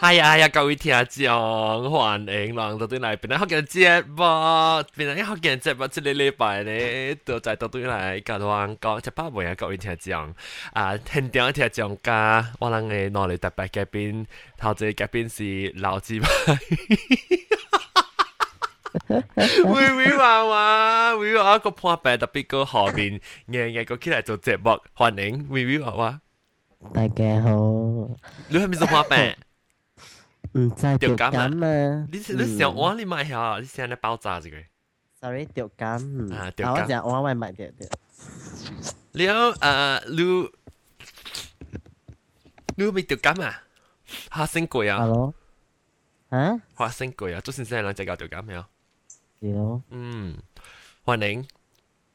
系啊系啊，各位听众，欢迎来到对嚟，边啲学嘅节目，边啲学嘅节目，即系礼拜咧，都在到对嚟，教我讲，即系包围啊，各位听众，啊，现场听众加我哋嘅内里特别嘉宾，头先嘉宾是老子派。微微话话，微微话一个破病特别个后边，日日个起来做节目，欢迎微微话话。大家好，你系咪做破病？ 唔知掉感啊！你你想我你买下，你现在爆炸这个？Sorry，掉感啊，掉感。我讲我会买掉掉。了啊，你你未掉感啊？花生贵啊？Hello，啊？花生贵啊？做先生人只教掉感未？有。嗯，欢迎。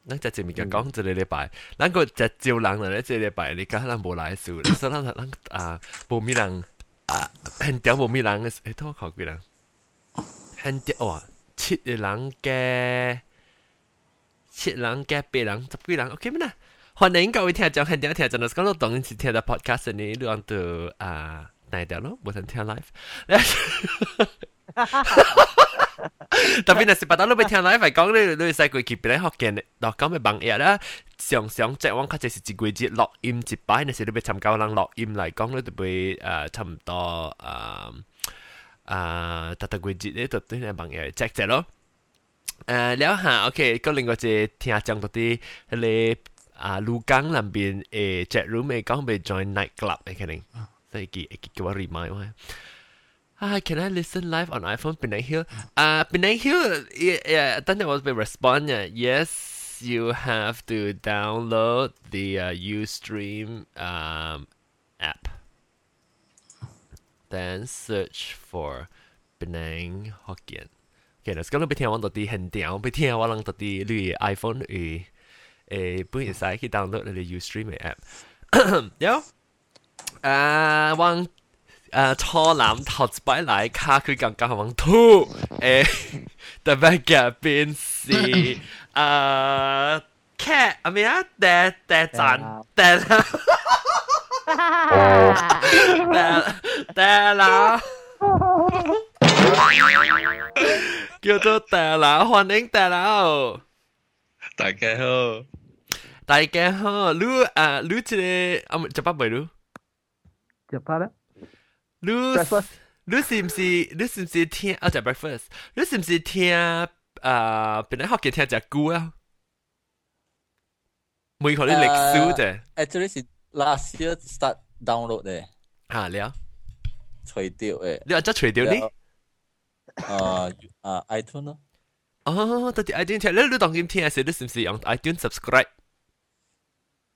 咱只前面嘅讲，一个礼拜，咱个只招人咧，即个礼拜你讲咱无来数，所以咱咱啊无咩人。 啊，很屌无咩人嘅，诶，都考几人？很屌哇，七个人嘅，七人嘅八人，十几人，OK 咩啦？欢迎各位听众，很屌听众，就是讲到当然是听到 podcast 呢，你讲到啊， 哪条咯？冇人听 live。特别系八达都俾听 live 系讲你你细个期边咧学嘅，落讲嘅网页啦，常常即系我确实是一季节录音一摆，那时你俾参加人录音嚟讲咧，就会诶差唔多诶诶特特季节咧，就对啲网页只只咯。诶了下，OK，个另外一听讲到啲你啊鹭江那边诶 chat room 嘅讲被 join night club 嘅可能， 所以叫叫我 remind 我。Ah, can I listen live on iPhone? Penang Hill. Uh, Penang Hill. Yeah, yeah. I think there was a response. Yeah. Yes, you have to download the uh, UStream um, app. Then search for Penang Hokkien. Okay, 嗱，咁你俾听我到啲很屌，俾听我谂到啲你 iPhone 诶诶，本身使去 download 你 UStream 嘅 app。有， 啊，往。诶初男头摆嚟卡佢更加往吐诶，特别嘅边是诶 cat 系咪啊？嗲嗲赞嗲啦，嗲嗲啦，叫做嗲啦，欢迎嗲啦！大家好，大家好，你诶你即个啊，就八未你？ 就八啦。你你是唔是你是唔是听啊？就 breakfast，你是唔是听啊？本来学嘅听只歌啊？每个你历史啫。Actually 是 last year start download 嘅。吓了。除掉诶。你话即除掉呢？啊啊 iTunes 咯。哦，到底 iTunes 听，你你当今听嘅时，你是唔是用 iTunes subscribe？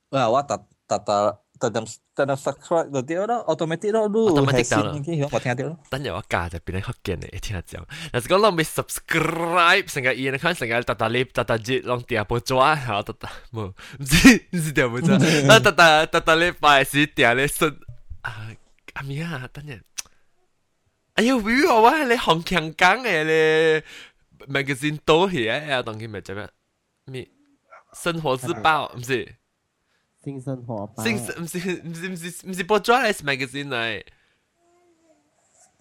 啊，我特特特。 特登特登 subscribe 就掉咯，automatic 咯，都 automatic 到啦。我听到咯。等阵我加就变咗学嘅你听下讲，但是讲我未 subscribe 成个嘢，你看成个特特哩特特节拢掉不抓，然后特特冇，唔知唔知掉不抓，那特特特特哩拜是掉咧顺啊阿咪啊，等阵，哎呀，会我话你红强讲嘅咧，magazine 多嘢啊，当佢咪做咩？咩生活日报唔是？ 新生活吧。新唔是唔是唔是唔是播 Joyce Magazine 嚟。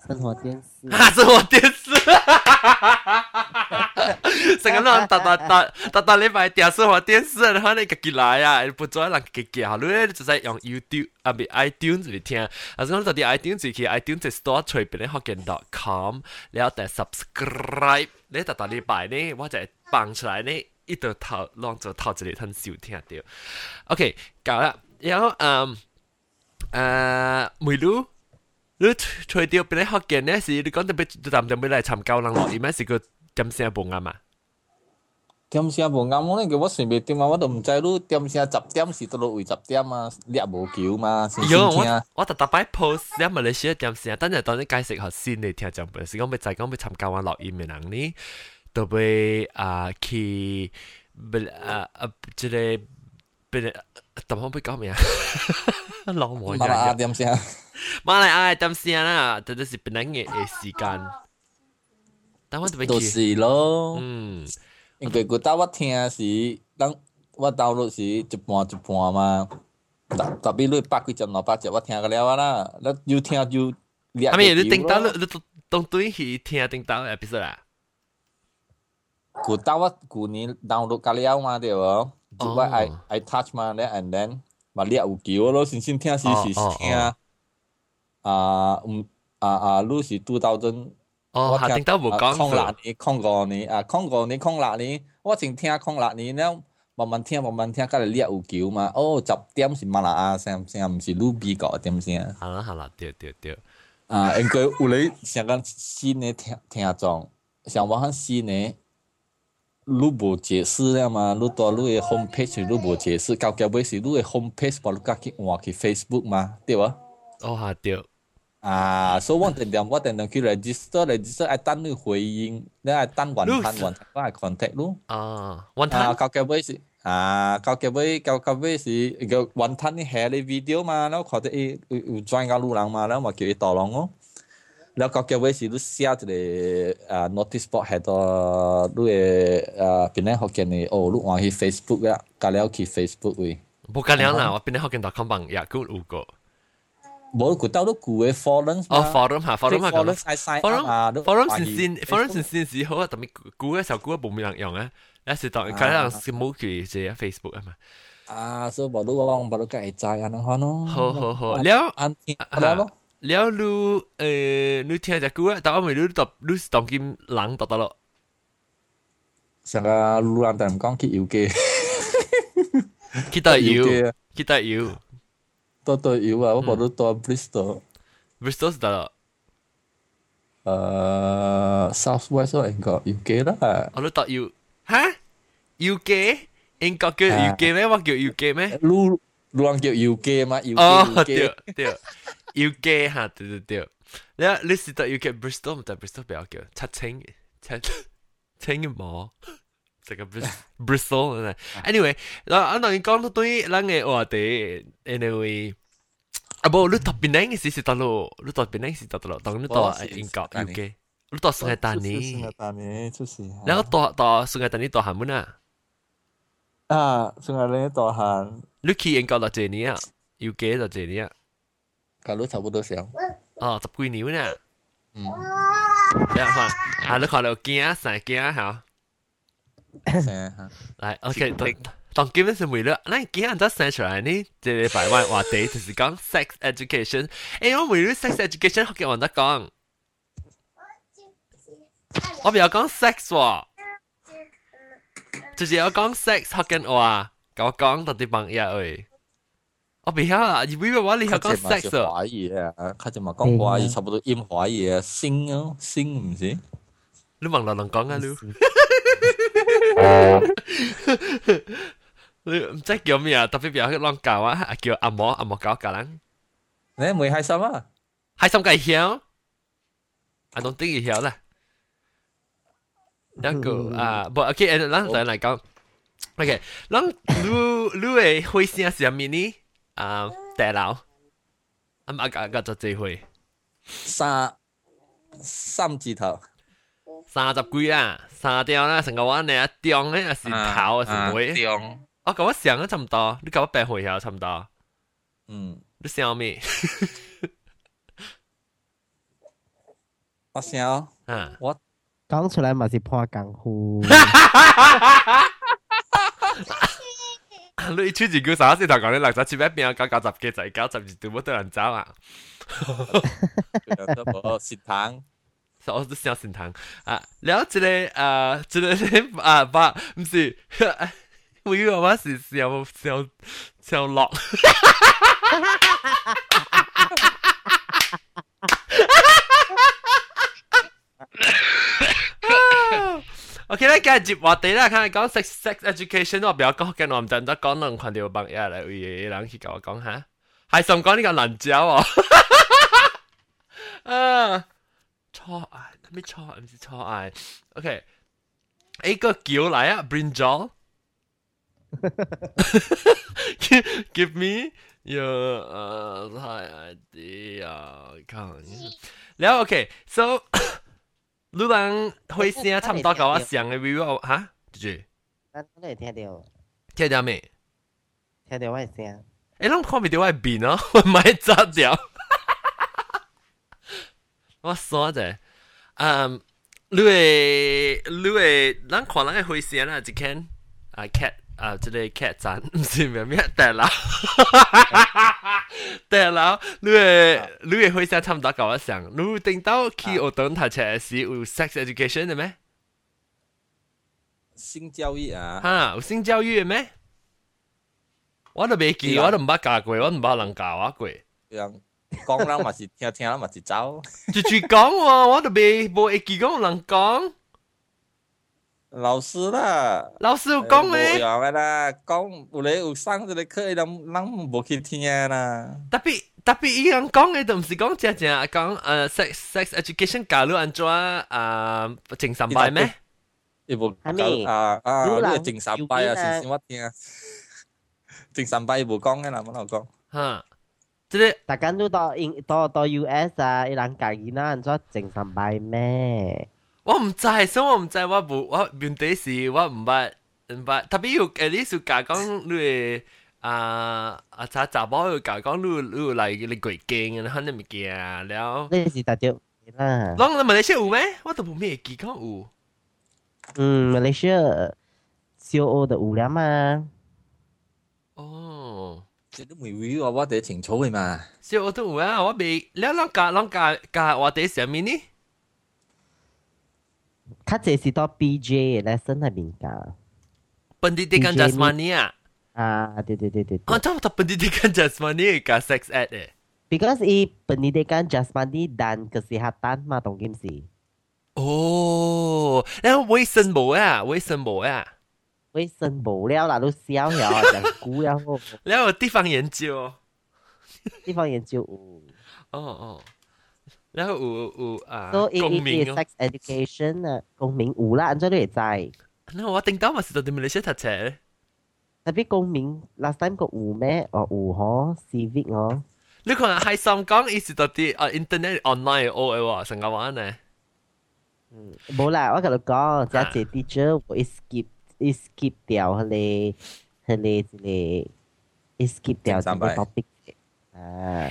生活电视。啊，生活电视。成日啷搭搭搭搭搭你买电生活电视，然后你自己来啊，不做人自己好，你就系用 YouTube 啊，唔 iTunes 嚟听。啊，咁到啲 iTunes 去 iTunes store 随便你学见 .com，你有得 subscribe，你搭搭你买呢，或者放出来呢。 一直头浪就头一日很少听到。OK，搞啦，然后嗯诶梅鲁，你除掉俾你学嘅呢是你讲特别就淡就俾嚟寻教人落，而咩是个点声无啱啊？点声无啱，我呢叫我随便点啊，我都唔知你点声十点是到落为十点啊，你无叫嘛？有我我特特摆 post 喺马来西亚点声，等阵当你解释下先你听就唔系，是讲咪就系讲咪寻教人落音嘅人呢？ 都被啊去不啊啊即系不点样被讲咩啊？老母马来亚点先，马来亚点先啦，这都是本来嘅时间。但我特别都是咯，嗯，因为佢当我听时，当我 download 时一半一半嘛，特特别你百几集六百集我听个了啦，你要听就 掠阿咪你球叮到咯你你当对去听叮到 episode 啊？ 古到我古年 download 架了嘛對無？就我 I I touch 嘛咧，and then 嘛掠有球咯，先先聽時時聽啊唔啊啊，你是 two thousand。哦，下叮到冇講空六年、空五年啊，空五年、空六年，我淨聽空六年了，慢慢聽、慢慢聽，隔嚟掠有球嘛。哦，十点是馬來啊聲聲，唔是魯比個點聲。好啦好啦，對對對。啊，應該有你成個新嘅聽聽眾，像我很新嘅，你無解释了嘛？你到你嘅 home page 你無解释，到結尾是你嘅 home page 把你家去換去 Facebook 嘛，对吧？哦，哈對。啊，所以我定定我定定去 register，register 愛等你回應，你愛等完攤完攤，我愛 contact 咯。啊，完啊，攤。到結尾是啊，到結尾到結尾是個完攤你下你 video 嘛，然后看到伊有有轉個路人嘛，然后我叫伊導廊咯。然后到结尾是你写一个啊 notice board 喺度，你嘅啊边咧学见你哦，你换去 Facebook 啦，隔了去 Facebook 位。冇紧要啦，我边啲学见到 com bằng 也估有个。冇佢到都旧嘅 forums 哦，forum 吓，forum 吓咁。 forums 系 sign up 啊 forum forum 先先 forum 先先时好啊，特别估嘅时候估冇咩人用啊，有时当佢人是冇佢只 Facebook 啊嘛。啊，所以冇都讲冇都计在安尼看咯。好好好，了安 天了咯。了你诶，你听只估啊，但我咪你读你是当今人读得咯。成个路人同讲去游记，去到要，去到要多多游啊！我冇都多 Bristol， ，Bristol 是得咯。诶 South West 我应该游记啦。我都读要，吓？UK 英国叫 UK 咩？我叫 UK 咩？路路人叫游记嘛，游记哦，游记对对 ，UK 吓，对对对。你你是读 UK Bristol 唔得 Bristol 比较叫七清七清嘅毛。这个 Bristol anyway，嗱，我当然讲到对咱嘅话题，anyway，啊不，你特别靓嘅事是得咯，你特别靓是得咯，当你到英国 UK，你到圣诞丹尼，圣诞丹尼出事。然后到到圣诞丹尼到韩文啊，啊，圣诞丹尼大汉，你去英国到几年啊？UK 到几年啊？ 搞到差不多上。哦，十几年呢？嗯。你看，啊，你看到惊成惊吓。嚟，OK，当当基本上为了，那几人都生出来呢？这礼拜话话题就是讲 sex education。诶，我为了 sex education 学嘅话得讲，我比较讲 sex 喎，就是我讲 sex 学嘅话，跟我讲到啲朋友诶。 我比较啊，以为我你系讲 sex 喎。华语啊，佢就嘛讲华语，差不多音华语啊，星啊，星唔是？你问老人讲啊，你。你唔知叫咩啊？特别比较乱教啊，叫阿嬷阿嬷教教人。你唔开心啊？开心计晓？I don't think 晓啦。一个啊，不，OK，诶，咱再嚟讲。OK，咱你你嘅会声是咩呢？ 啊，大佬，啊嘛個個做聚會。三三字头。三十几啦，三条啦，成個灣呢一張呢是头是尾。張。我咁我想的差唔多，你咁我白回下差唔多。嗯。你想咩？我想。嗯。我講出来嘛是破功夫。你出自句啥先头讲你六十七一變九九十幾就係九十二都，冇得人走啊！都冇食糖。我都想食堂啊！了一个啊，一个啊，把唔是，我以为我是小小小樂。OK 咧，今日接话题啦，睇讲 sex sex education，我比较讲嘅我唔真得讲两群条朋友嚟，会嘢人去教我讲下，系想讲呢个难教啊！啊〜错爱，咩错爱唔是错爱？OK，一个叫嚟啊，brinjal。Give me your 呃 idea，看。然后 OK，so 你人会声差唔多跟我想嘅 view 吓，住。咱都会听到。听到未？听到我嘅声。诶，咱看唔到我边啊，我唔系炸掉。 我耍者，嗯，你诶，你诶，咱看咱诶回声啦，一看啊 cat 啊，即个 cat 站毋是咩咩地牢，地牢，你诶，你诶回声差唔多甲我想，你顶到去学堂读册是有 sex education 嘅咩？性教育啊，哈，有性教育嘅咩？我都未记，我都唔捌教过，我唔捌人教我过。样讲人嘛是听听人嘛是走。住住讲喎，我都未冇会记讲人讲。 老师啦，老师有讲咩？冇样嘅啦，讲有咧有上一个课，人人冇去听啦。特别特别伊人讲嘅，就唔是讲正正讲诶 sex sex education 教你安怎诶正三拜咩？伊无啊啊，你正三拜啊，先先我听啊。正三拜无讲嘅啦，冇老讲。吓，即系大家都到英到到 US 啊，伊人教伊那安怎正三拜咩？ 我唔知，所以我唔知，我冇我问题是我唔捌唔捌，特别要诶你是教讲你啊啊查查某要教讲你你嚟你鬼惊啊，肯定物件了。你是大只啦。拢你马来西亚有咩？我都冇咩记讲有。嗯，马来西亚小学就有了嘛。哦，这都未会话我哋清楚嘅嘛。小学都有啊，我未，你啷教啷教教我哋上面呢？ 他这是到 bj 来生态变革本地得看 just money 啊啊对对对对本地 just money sex at because 本地 just money 是单嘛懂哦那为什都讲然后地方研究地方研究哦哦。然后有有啊，so 公民 sex education 啊，公民有啦，安怎你会知？那我顶到嘛是到啲马来西亚读册。特别公民 last time 个有咩？哦有嗬，civic 哦。你看系上讲意思到啲啊 internet online 学嘅喎，成个话呢？嗯，冇啦，我同你讲，只系 teacher 会 skip 会 skip 掉佢哋佢哋一个 skip 掉呢个 topic 啊。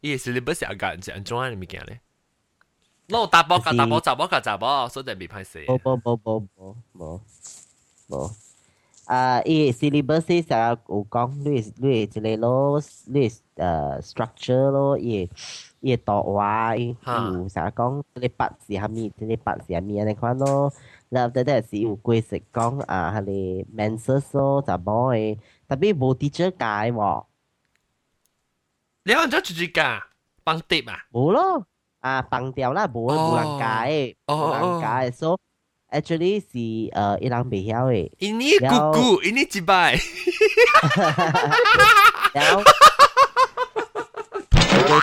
伊是你不是阿格是安怎嘅物件咧？攞大波教大波，杂波教杂波，所以就未歹势。冇冇冇冇冇冇冇。啊，伊 syllabus 成日有讲，你你即个咯，你诶 structure 咯，伊伊图画，伊有成日讲即个八是虾米，即个八是虾米安尼款咯。然后第第是有规则讲啊，系你 menses 咯，杂波诶，特别冇 teacher 教喎。 你按咗住住教帮碟啊？冇咯。啊放掉啦，无无人解，无人解，so actually 是诶伊人袂晓诶。伊你姑姑，伊你一摆。然后我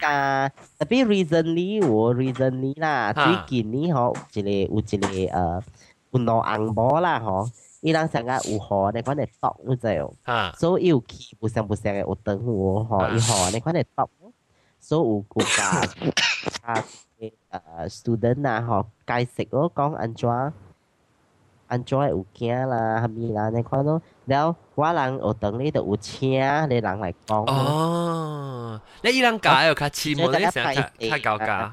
单啊，特别 recently 我 recently 啦，最近呢嗬，一个有一个诶有两红波啦嗬。 伊人成日有河，你款嚟读，你知哦。所以有去不上不上嘅有等我嗬，伊河你款嚟读。so 有有教啊诶 student 啊，嗬解释咯，讲安怎安怎有惊啦，系咪啦？你看咯，然后我人学堂呢度有请你人嚟讲。哦，你伊人教又较似冇你成日较教教。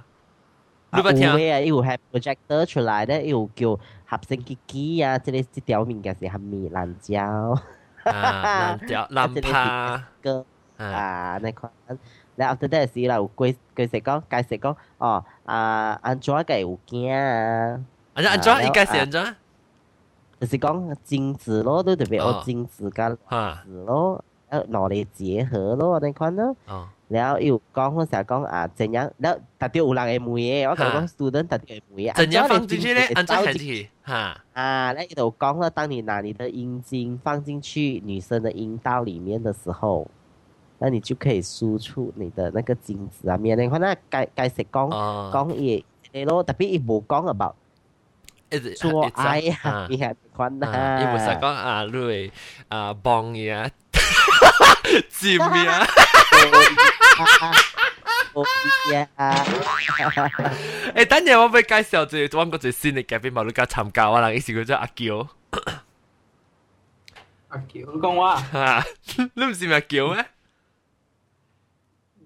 你捌聽？有啊，有 have projector 出來咧，有叫合成機機啊，即係即條物件是係咪藍膠？啊，藍膠 藍帕個啊，那款。然後 after that 時啦，有規規實講解釋講，哦，啊，安怎嘅有驚啊？安怎安怎伊解釋安怎？就是講精子咯，都特別有精子跟卵子咯，誒攞嚟結合咯，那款咯。然后又讲嗰时候讲啊，怎样？然后特别有人会问嘅，我同你讲 student 特别会问嘅。怎样放进去咧？安怎放进去？哈啊，那度讲了，当你拿你的阴茎放进去女生的阴道里面的时候。那你就可以输出你的那个精子啊！免你看那解解释讲讲嘢 嘅咯，特别伊无讲 about 做爱啊，伊系款啊，伊无实讲啊，你会啊帮嘢，尖嘢。哦呀！ 诶，等阵我俾介绍最揾个最新嘅嘉宾，冇你家参加啊！人意思叫做阿娇。阿娇，你讲我啊？你唔是咪阿娇咩？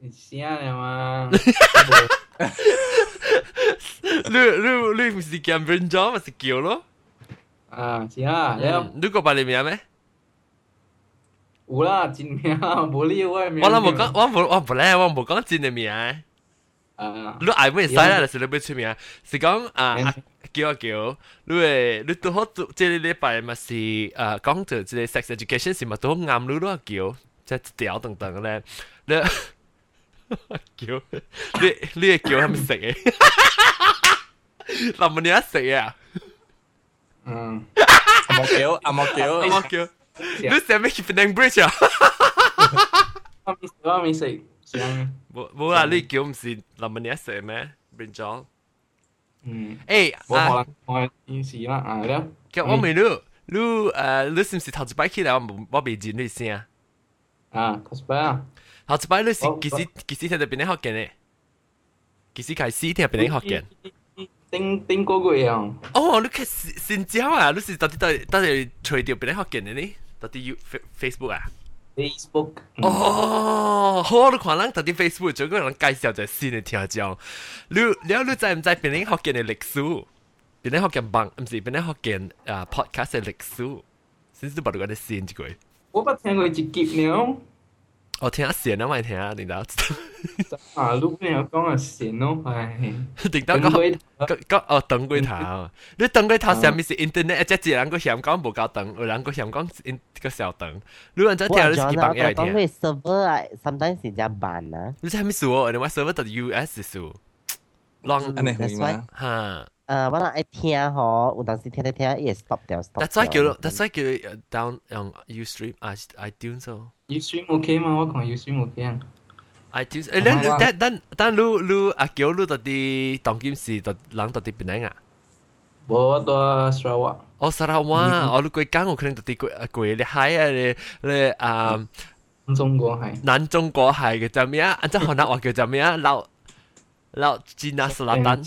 你声嚟嘛？你你你唔是叫 Brin John 咪是叫咯？啊，是啊，了。你个把你名咩？ 有啦，真名，无你我名。我谂冇讲，我冇我唔咧，我冇讲真嘅名。啊，你爱咩使啦？就是你要出名，是讲啊叫啊叫，你诶你都好即系礼拜咪是诶讲到即系 sex education 是咪都好啱你都叫，即系屌等等咧，你叫你你系叫系咪食嘅？林文你一食啊？嗯，阿莫叫阿莫叫阿莫叫。 你成咩 keep 定 bridge 啊？我未食，我未食，想冇冇啦，你叫唔是林文你一食咩？brinjal，嗯，诶，冇可能，我已是啦，啊了。叫我未รู้รู้诶，你是唔是头一摆起来我冇我未见你先啊？啊，cosplay 啊，头一摆你是几时几时听到边啲学嘅呢？几时开始听边啲学嘅？顶顶个月啊！哦，你开先招啊？你是到底到底到底除掉边啲学嘅呢？ 到底 you Facebook 啊？Facebook 哦，好，你看人特啲 Facebook 做個人介绍就新嘅聽講，你你你知唔知邊啲学嘅嘅歷史？邊啲学嘅網唔是邊啲学嘅啊 podcast 嘅历史？先至把你嗰啲新一句。我冇听过一集呢。我听下先啊，咪听下，你知啊，你边有讲啊线咯，唉，定得讲讲哦，等过头，你等过头上面是 internet，即系人个嫌讲无够等，有人个嫌讲个小等，你人再听你自己帮嘢听。讲会 server 啊，sometimes 是只慢啊。你知系咩事喎？你话 server 到 US 事，long，安尼会吗？吓。诶，我谂爱听吼，有当时听听听，伊会 stop 掉 stop。 That's why 叫，That's why 叫 down 用 Ustream 啊，iTunes 咯。 Ustream OK 嘛？我讲 Ustream OK 啊。 iTunes，诶，你但但但你你阿叫你到啲当今时到人到啲边啊？我到 Sarawak。哦，Sarawak，我你贵港我可能到啲贵贵你海啊，你你啊。南中国海。南中国海嘅就咩啊？按照河南话叫做咩啊？老老吉纳斯拉丹。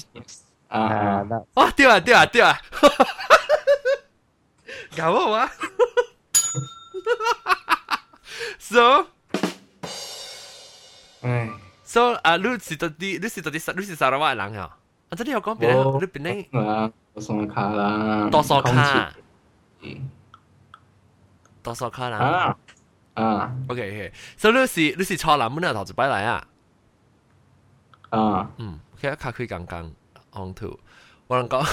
啊，哇！对啊，对啊，对啊，搞我啊！So，唉 ，So 啊，你是到底，你是到底，你是沙拉瓦人啊？啊，这里有讲别人，你边呢？啊，多数卡啦，多数卡，多数卡啦。啊啊，OK OK，So 你是你是初男，本来头一摆来啊？啊，嗯，其实卡开刚刚。on to，我能讲，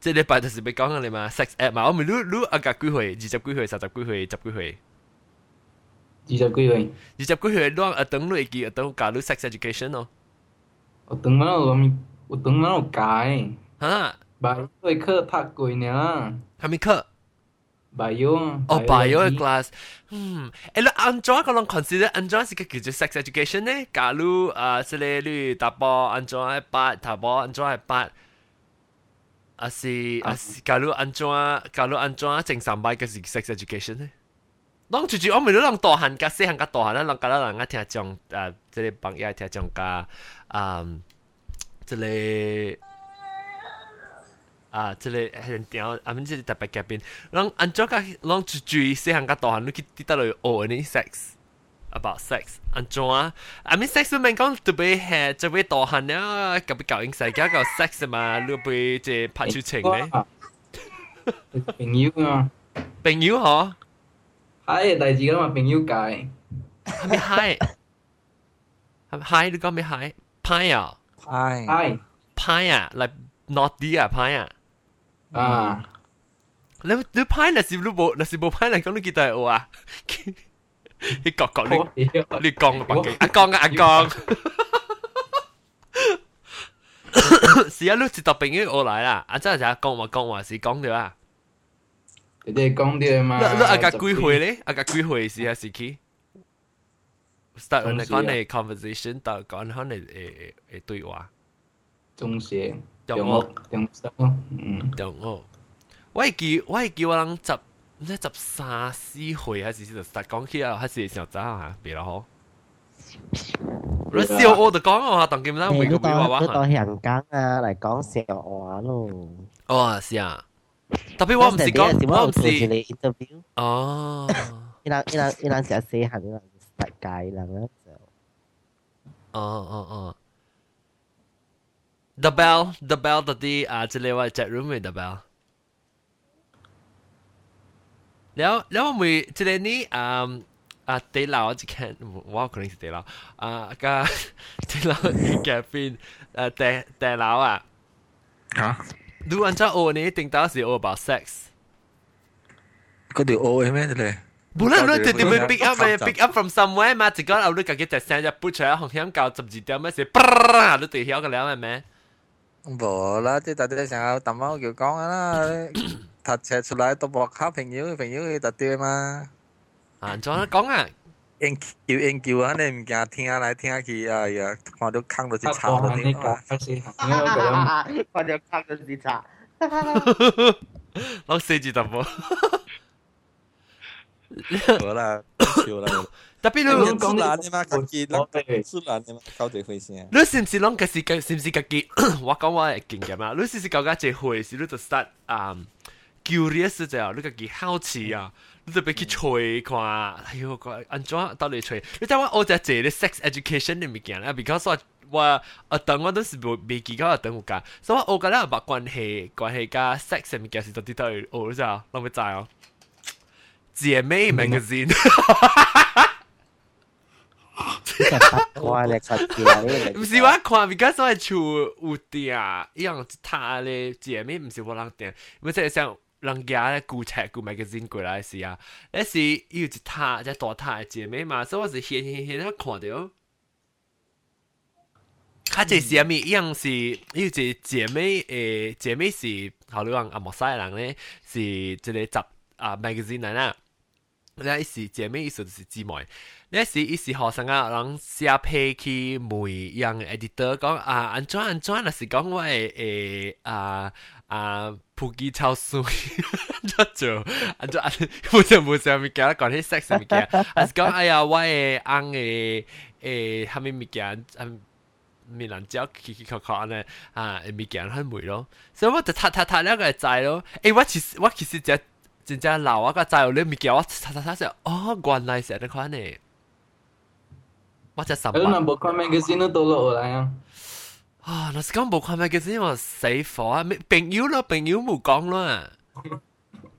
即系礼拜就是要讲嘅你嘛，sex app 嘛，我咪攞攞阿格几岁，二十几岁、三十几岁、十几岁， 二十几岁，二十几岁攞阿等你记，阿等教你 sex education 咯。我等乜我我等乜我解，吓，拜对课读过呢，系咪课？bio，哦，bio 嘅 class，嗯，诶，你安怎个人 consider 安怎是个叫做 sex education 呢？假如啊，即系你打波安怎系八，打波安怎系八，啊是啊是，假如安怎假如安怎正常摆嘅是 sex education 呢？ 当住住我咪都人大汉加细汉加大汉啦，人家啦人家听讲啊，即系帮嘢听讲加啊，即系。啊，即系很屌，啊，唔知特别嘅边，让安怎个，让注注意细汉个大汉，你去啲得嚟学呢 sex about sex，安怎啊？I mean sex 唔系讲特别系特别大汉啦，特别教英世界个 sex 嘛，你会即系拍出情咧。朋友啊，朋友嗬， 嗨嘅代志噶嘛，朋友解。系咪嗨？系咪嗨？你讲咩嗨？派啊？派嗨派啊，like naughty 啊，派啊。啊！你你派那是你冇那是冇派嚟讲你记得我啊？你讲讲你你讲白嘅，阿讲啊阿讲，是啊，你一到朋友我来啦，啊真系就讲话讲话是讲咗啊。 你哋讲啲嘛？你你阿个几岁咧？阿个几岁是啊是去？start 我哋讲你 conversation，到讲可能诶诶对话。中学。 中学中中嗯，中学，我系记我系记我人十唔知十三四岁还是就实讲起啊，还是上早啊，别啦好。你笑我就讲我当今啦，每个你到比娃娃你到香港啊嚟讲小话咯。哦，是啊， 特别我唔是讲，我唔我做一是个 interview，哦伊人伊人伊人成日死行，伊人世界人啊就。哦哦哦。The bell, the bell 到底啊，这里我 chat room 嘅 the bell。แล้วแล้วมี这里นี่อ่าอ่าเตลาจะแค่ว่าคนนี้是เตลาอ่าก็เตลาแกเป็นอ่าแต่แต่ลาวอ่ะ Do anca O ni tingtas di O about sex. Kau di O eh meh le. Bulan bulan tiba tiba pick up eh pick up from somewhere มาจากก่อนเอาลูกกะกิแต่แซนจะพูดเฉยของเฮียมเก่าจับจีเดียวไม่เสียปรลูกตีเฮียกันแล้วไหมแม่บ่ละที่ตัดที่ฉันเอาตั้มเอาเกี่ยวกองนะถัดเช็ด出来ตัวบอกครับเพลงยิ้วเพลงยิ้วตัดเตี้ยมาอ่านจอนะกองอ่ะ 研究研究，安尼物惊听来听去，哎呀，看到空都是差，我天啊！看到空都是差，老刺激的不？好啦，就了。特别是讲的嘛，讲的嘛，搞最费钱。你是不是啷个时间？是不是个记？我讲我来经验嘛。你是不是搞个最会？是你就 start 啊，curious 就那个好奇啊。你就俾佢吹看，哎呦个安怎到底吹？你睇我我就借啲 sex education 嘅物件啦，because 我我我等我都是未未记到等我㗎，所以我觉得把关系关系加 sex 嘅物件是到底都系学咗，谂唔知哦。姐妹 magazine，呢个八卦咧，个字唔是我看，because 我系厝有订，一样一塔咧姐妹唔是我人订，因为即系像。 人家咧顾册顾 magazine 过来时啊，那是有一塔即大塔嘅姐妹嘛，所以我是显显显啊看到。佢这是咩一样是有一个姐妹诶姐妹是后来讲阿莫西人咧是即个集啊 magazine 嚟啦。 那是姐妹意思就是姊妹，那是伊是学生啊，人写批去每样 editor 讲啊，安怎安怎，若是讲我诶诶啊啊普吉超水，做做，安怎安，冇就冇上物件，讲起 sex 物件，还是讲哎呀我诶翁诶诶虾米物件，嗯。面人只奇奇确确安尼啊，物件很梅咯，所以我就睇睇睇两个知咯。诶，我其实我其实只。 真正老我个仔有你物件，我查查查就哦，原来是咁款呢。我只十诶，那冇看 magazine 都落嚟啊！啊，若是讲冇看 magazine，我死火啊！朋友咯，朋友冇讲咯。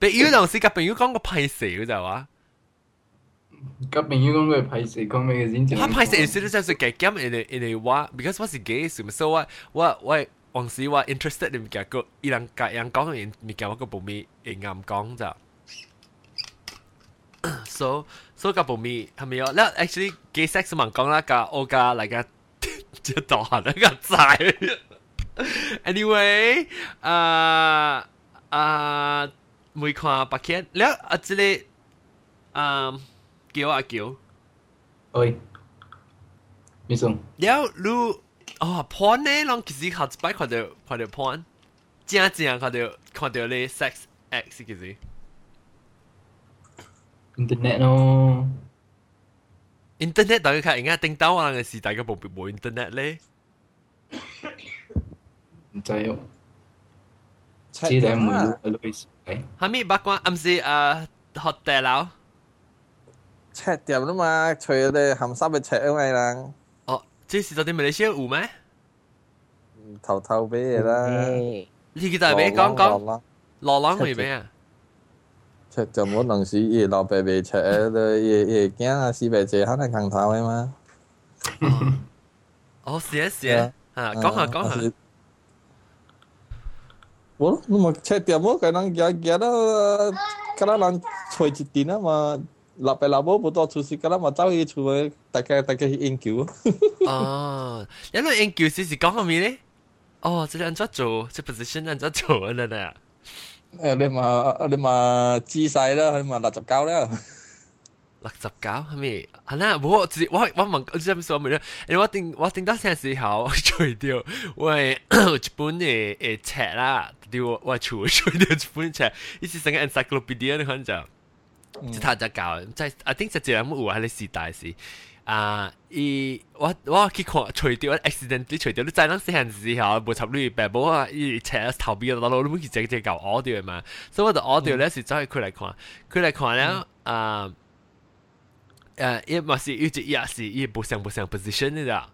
朋友当时甲朋友讲个歹势，就话。甲朋友讲佢歹势，讲 magazine 我歹势，是你真系计减，因为因为我，because 我是 gay，所以我我我。 往时我 interested 嘅物件，个伊人甲人讲嘅物件，我个无咪会啱讲咋。so so 个无咪系咪有？嗱，actually gay sex 问讲啦，个我个嚟个即系大那个仔。anyway，啊啊，每看白片，แล้ว啊，即系啊，叫啊叫。喂，咩餸？แล้วรู้。 哦，porn 呢，拢其实后一摆看到看到 porn，正正看到看到你 sex X 其实。 internet 咯。 internet 等于睇而家叮当我嘅时代嘅冇冇 internet 咧。唔知喎，只系每日都会睇。系咪八卦？唔是诶学地楼。赤点啦嘛，除咗你咸湿嘅赤啊嘛人。 这是到底马来西亚有咩？头头俾嘢啦。你记得俾讲讲，罗朗会咩啊？赤就冇能时夜落白白赤诶，夜夜惊啊！四白只可能càng头嘅嘛。哦，是啊是啊，啊讲下讲下。我你咪赤点冇可能日日都，可能人吹一点啊嘛。 立白立宝不多出事，咁啦嘛走去厝诶，大家大家去研究。哦，因为研究时是讲下咩咧？哦，这两做做，这 position 两做做啊，真系。诶，你嘛你嘛姿势啦，你嘛六十九啦。 六十九系咪？系啦，我自我我问我真系想问咧，因为我定我定到阵时候，除掉我系一本嘅诶册啦，对我我除除掉一本册，意思成个 encyclopedia 你可能就 即系就教，即系 I think 实际上有喺你时代时。啊！伊我我去看，除掉 accidentally 除掉，你知咱细汉时候无插你白宝啊，伊斜头边到路，你冇去直接搞 audio 嘛，所以我就 audio 咧是走去佢嚟看，佢嚟看咧啊。诶，伊嘛是一直也是伊不上不上 position 呢啦，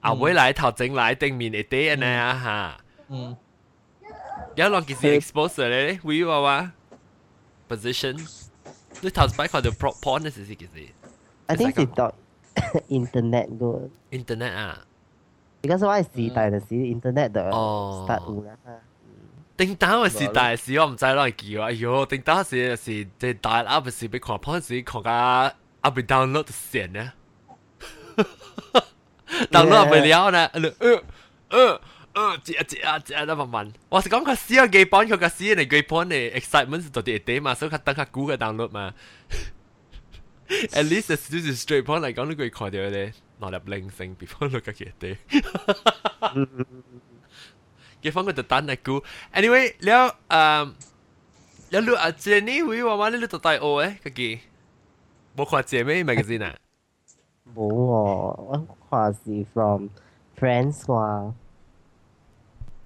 啊，未来头前来顶面会啲呢啊哈，嗯，有两件事 expose 咧，会话话 position， 你头摆看到 prop porn 呢是件事，I think 是到 internet 个 internet 啊，而家所谓时代就系 internet 就 start 有啦。叮当嘅时代时我唔知攞嚟叫，哎呦，叮当时是即系大 up 时俾看 porn 时看个。阿被 download 线呢，download 不了呢，呃呃 呃，接接啊接啊，那慢慢，我是讲佢试下几版，佢个试你几版嘅 excitement 是到底系嘛，所以佢等佢估嘅 download 嘛。At least 系少少 straight point 嚟讲，你可以看到咧，落入灵性，before 落个嘅啲。嘅方佢就等嚟估，anyway 了诶，了录阿 Jenny 会话话你录到大学诶，个嘅。冇看姐妹 magazine 啊？冇喎，我看是 from Friends 啩。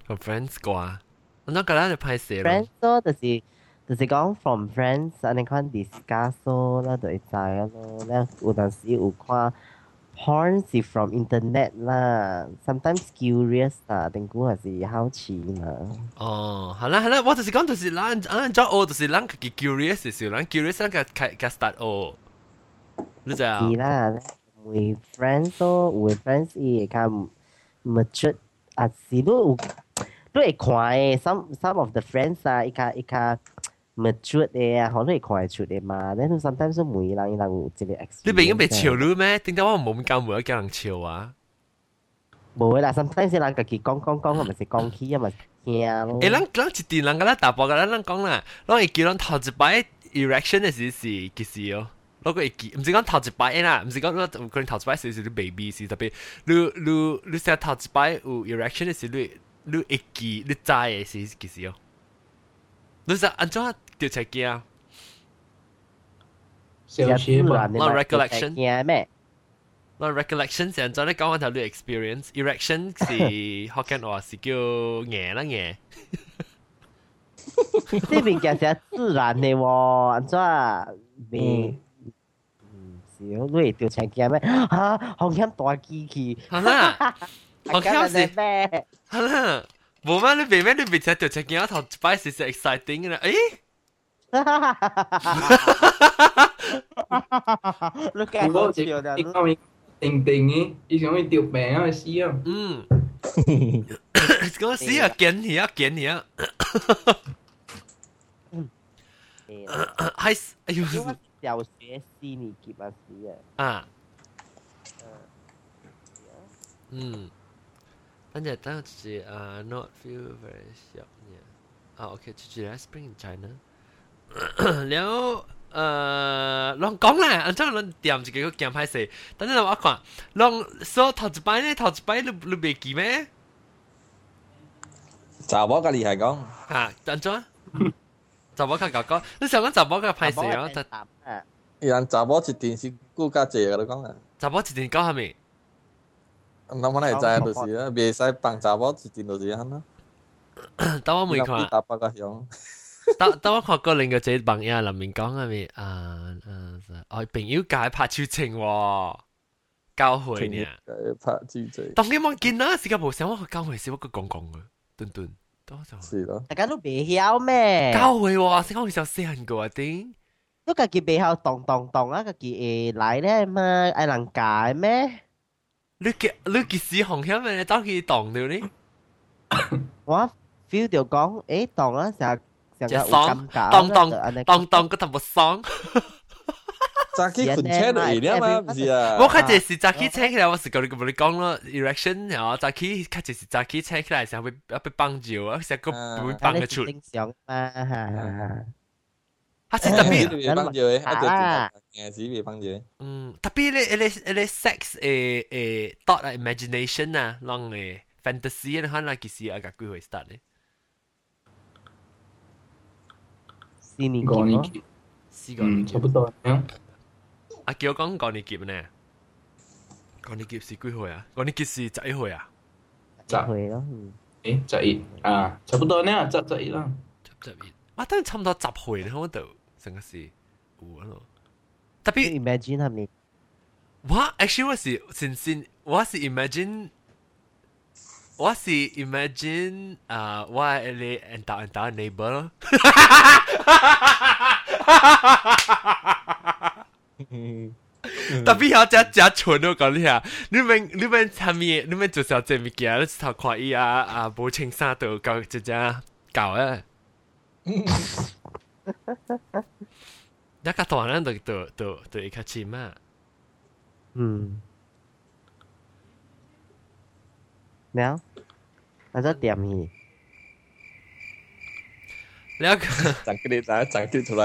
from Friends 啩？我谂嗰阵就拍摄咯。Friends 咯，就是就是讲 from Friends，安尼看 discuss 咯，咱就会知咯。咱有阵时有看 porn 是 from internet 啦，sometimes curious 啦，定估系是好奇嘛。哦，系啦系啦，我就是讲就是咱咱做学就是咱自己 curious 嘅时候，咱 curious 咱个开个 start 学。你知啊？是啦，会 friends 咯，会 friends 伊会较 mature，啊是你有 你会看诶，some some of the friends 啊，伊较伊较 mature 诶啊，可能会看会出诶嘛。但系 sometimes 每人伊人有一个 experience。你未已经被笑你咩？点解我冇咁教每一个人笑啊？冇啦，sometimes 人家己讲讲讲，我咪是讲起啊，咪听咯。诶，咱咱一定人个咱大部个咱讲啦，咱会叫咱头一摆 erection 嘅时是几时哦？攞个会记，唔是讲头一摆啦，唔是讲可能头一摆时是你 baby 时特别，你你你成头一摆有 erection 嘅时，你 你会记，你知嘅时几时哦？你实安怎调出嚟啊？小学嘛，我 recollection 咩？我 recollection 是安怎你讲完头你 experience erection 是福建话是叫硬啦硬。呢边其实自然嘅喎，安怎未？少，你会调情镜咩？吓，红险大机器， 系啦，红险是咩？系啦，冇咩？你别咩？你别睇调情镜，我头摆时是 exciting 嘅啦，诶。你惊好笑啦！你讲定定嘅，以前会调病啊，死啊！嗯，讲死啊，见你啊，见你啊！系，哎呦！小学四年级啊时啊。啊。嗯。 但係當時啊，not feel very shock 啊，OK，住住喺 Spring in China，然後誒，啷講咧？按照啷掂自己個鏡歹勢，等陣我看，啷所頭一擺咧，頭一擺你你袂記咩？查某較厲害講，嚇，安怎？查某較搞搞，你想講查某較歹勢啊？伊人查某一定是顧較濟個，你講啊？查某一定搞下面。nāma nāi to si á, bē sāi bāng chā bō chī to si á nā. Tao wā mui kwa. Tao wā hiong. Tao wā kwa gō ling gō chē bāng yā là mình gōng à mì à à ôi bình yếu gái phát chữ trình wā. Gao hồi nè. Phát chữ trình. Tông cái mong kiến á, sĩ gà bồ sáng wā kwa gao hồi sĩ wā kwa gong gong à. Tun tun. Đó sao? Sì đó. Đại gia đô bè hiao mè. Gao hồi wā, sĩ gao hồi sao sĩ hẳn gō à tính. Lúc gà kì bè hiao tòng tòng tòng á, gà kì ế lại đấy mà ai lặng cái mè. 你嘅你几时红响咩？当佢动了呢？我 feel 到讲，诶动啊，成日成日有感觉，动动动动个头冇爽。早起困车就系啦嘛，唔是啊？我看这是早起车起来，我是跟你跟你讲咯，erection 然后早起看这是早起车起来，成会要被绑住啊，成个会绑得出。正常嘛。 啊是特别，你别帮住佢，一只电视别帮住。嗯，特别你你你 sex 诶诶 thought 啊 imagination 啊，让诶 fantasy 你看啦，其实啊个几回 start 咧。四年五年级级，四个嗯，差不多样。阿叫我讲五年级呢？五年级是几岁啊？五年级是十一岁啊？十会咯，嗯诶，十一啊，差不多呢，十十一啦。十十一，我等差唔多十岁咧，我度 成个是有啊咯。特别 imagine 系咪？我 actually 我是先先我是 imagine 我是 imagine 啊、我系你 and 打 and 打 neighbor 咯。特别有只只蠢我讲你下，你们你们系咪你们做小姐物件，你头看伊啊啊无穿衫就搞只只搞 啊！一个大人就就就就会较浅嘛。嗯，แล้วแล้วจะเตรียมหี แล้วก็ 整佢哋整整佢出来。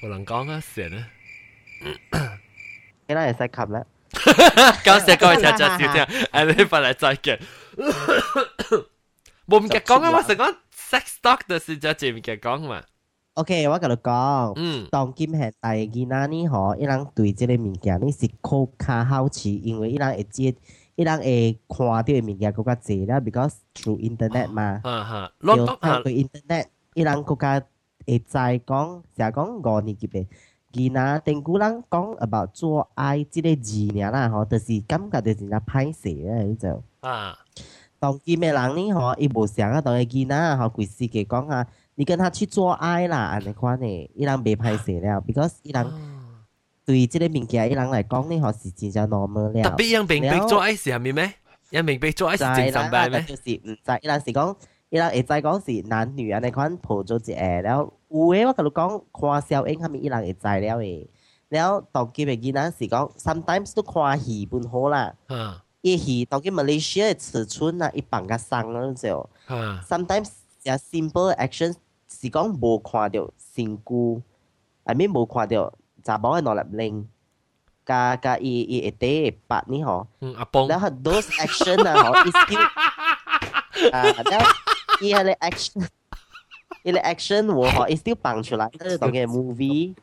冇人讲啊，成啊！ ไม่ได้ใส่คำแล้ว 感谢各位听众收听，诶，你翻嚟再见。冇唔记讲啊，我成讲 sex talk 就是就系唔记讲嘛。 โอเคว่ากั sex talk 的是叫民间讲嘛？OK，我甲你讲，嗯，当今现代，伊那你好，伊人对这个民间，你是酷看好奇，因为伊人会接，伊人会看到民间更加侪啦，比较 through internet 嘛，哈，通过 internet，人更加会知讲，下讲五年级别，古人讲 about 做爱这个字名啦，吼，就是感觉就是那拍摄，就啊。當今嘅人呢，吼，伊无想啊，當嘅囡仔嗬，規世界讲啊，你跟他去做爱啦，安尼款呢，伊人袂歹势了，because 伊人对即个物件，伊人来讲呢，吼是真正 normal 了。特別讓明白做爱是係咪咩？讓明白做爱是正常版咩？就是唔知，伊人是讲，伊人会知讲是男女安尼款抱做一下，然後有诶我甲你讲看小影，係咪伊人会知了诶？然后当今嘅囡仔是讲，sometimes 都看戏本好啦。啊伊戲當今 Malaysia 嘅尺寸啊，伊放甲鬆了就。啊 sometimes 有 simple action 是講無看到身軀，I mean 無看到查某嘅攞嚟拎，加加伊伊會底會白呢嗬，嗯，阿崩然後 those action 啊嗬，伊 still 啊，然後伊係咧 action，伊咧 action 我嗬，伊 still 放出來，即係當嘅 movie。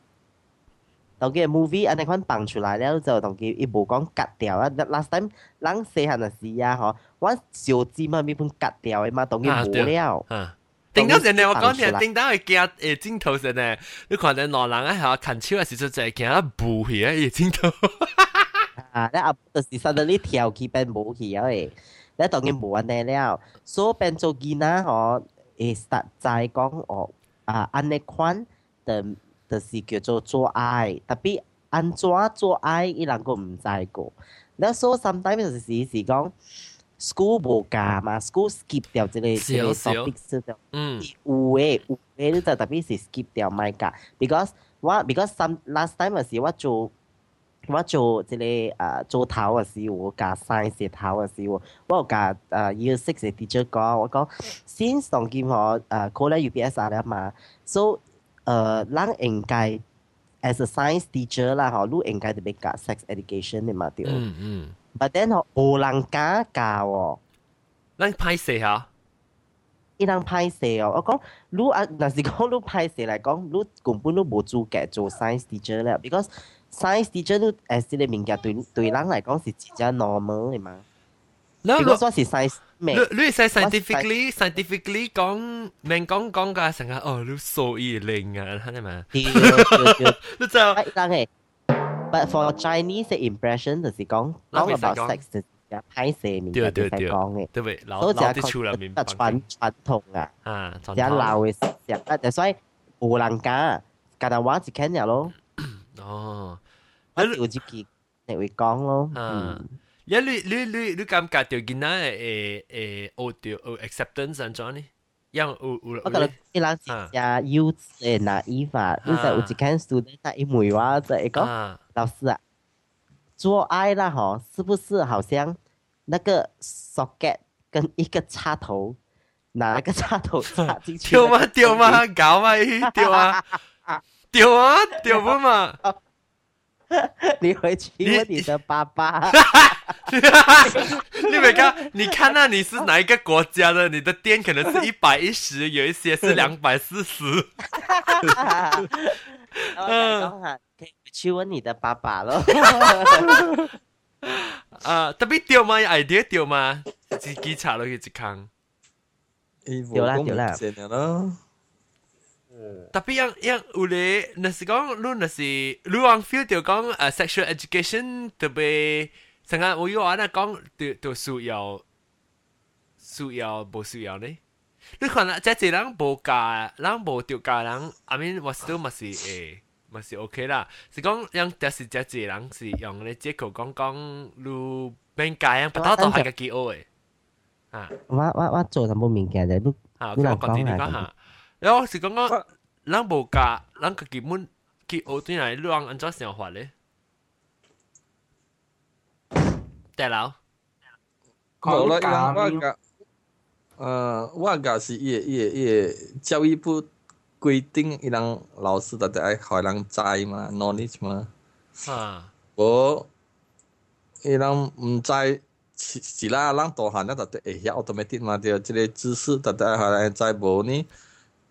當嘅 movie 安尼款放出來了就同佢伊無講割掉啊！last time 人細漢嘅時啊，嗬，我手指嘛咪本割掉嘅嘛，同佢無了。啊！頂到成日我講嘅，頂到係驚誒鏡頭成日，你看到兩人喺度近超嘅時候就係驚補起啊！啲鏡頭。啊，那啊，就是 suddenly 跳起變冇去啊誒，咧當然冇安尼了，所以變做囡仔吼，會實在講哦，啊，安尼款的，就是叫做做愛，特別安怎做愛，伊人個毋知個。那所以 sometimes 就是是講 school 無教嘛，school skip 掉即個即個 topic 即條，嗯，有誒有誒，你就特別是 skip 掉咪教，because 我 because some last time 時我做。我做即、這個誒做頭嘅時候，我教 science 嘅頭嘅時候，我有教誒 year six 嘅 teacher 講，我講先上劍學誒考咧 UPS 啊嘛，so 诶人应该 as a science teacher 啦，嗬，你应该特别教 sex education 嘅嘛对。嗯嗯， but then 嗬无人敢教喎。咱拍摄下，伊人歹势哦，我讲你啊，若是讲你歹势嚟讲，你根本都无资格做 science teacher 啦，because science teacher 你诶即个物件对对人嚟讲是真正 normal 嘅嘛。嗱 because 我是 science 你咩？你系 scientifically scientifically 讲，明讲讲嘅成日哦，你数二零啊，系咪？对对对，你就啊伊人诶，but for Chinese 嘅 impression 就是讲讲人会使 about 讲 sex 就是歹势物件会使对对对讲嘅，对唔老所以老啲出嚟面就传传统啊。啊，传只统老嘅时啊，就所以无人敢，家头话就听咗咯。哦。我有一支你会讲咯。啊嗯， 一你你你你感覺到囡仔誒誒學到學 acceptance 安怎呢？因有有我覺得啲人是只幼稚嘅 naive 啊，你就有一間 student 啊，一梅話就係講啊老師啊，做愛啦吼，是不是好像那個 socket 跟一個插頭拿一个插头插进去。丢吗？丢吗？搞吗？丢啊！丢啊！丢不嘛？你回去问你的爸爸。你 没看？你看那你是哪一个国家的？你的店可能是一百一十，有一些是 两百四十。嗯，可以去问你的爸爸咯。啊，特别丢吗？idea 丢吗？自己查落去一坑。丢啦丢啦。tapi yang yang ule nasi kong lu nasi lu ang feel 就讲诶 sexual education 特别成日我有话咧讲就就需要需要无需要呢？你看啦，即系人无教，人无条教人，I mean 我 still 咪是诶，咪是 OK 啦。是讲样但是即系人是用咧借口讲讲lu 免教样，不到都系个几好诶。啊，我我我做什么物件啫？你啊，我讲啲你讲下。 然後是講講，咱無教，咱個基本去學對來，讓安怎想法咧？大佬，冇啦，我教，呃，我教是伊伊伊教育部规定，伊人老師特特愛互人知嘛，knowledge 嘛。啊，無，伊人毋知。是是啦，咱大漢咧，特特會曉 automatic 嘛，對，即個知識特特愛互人知無呢？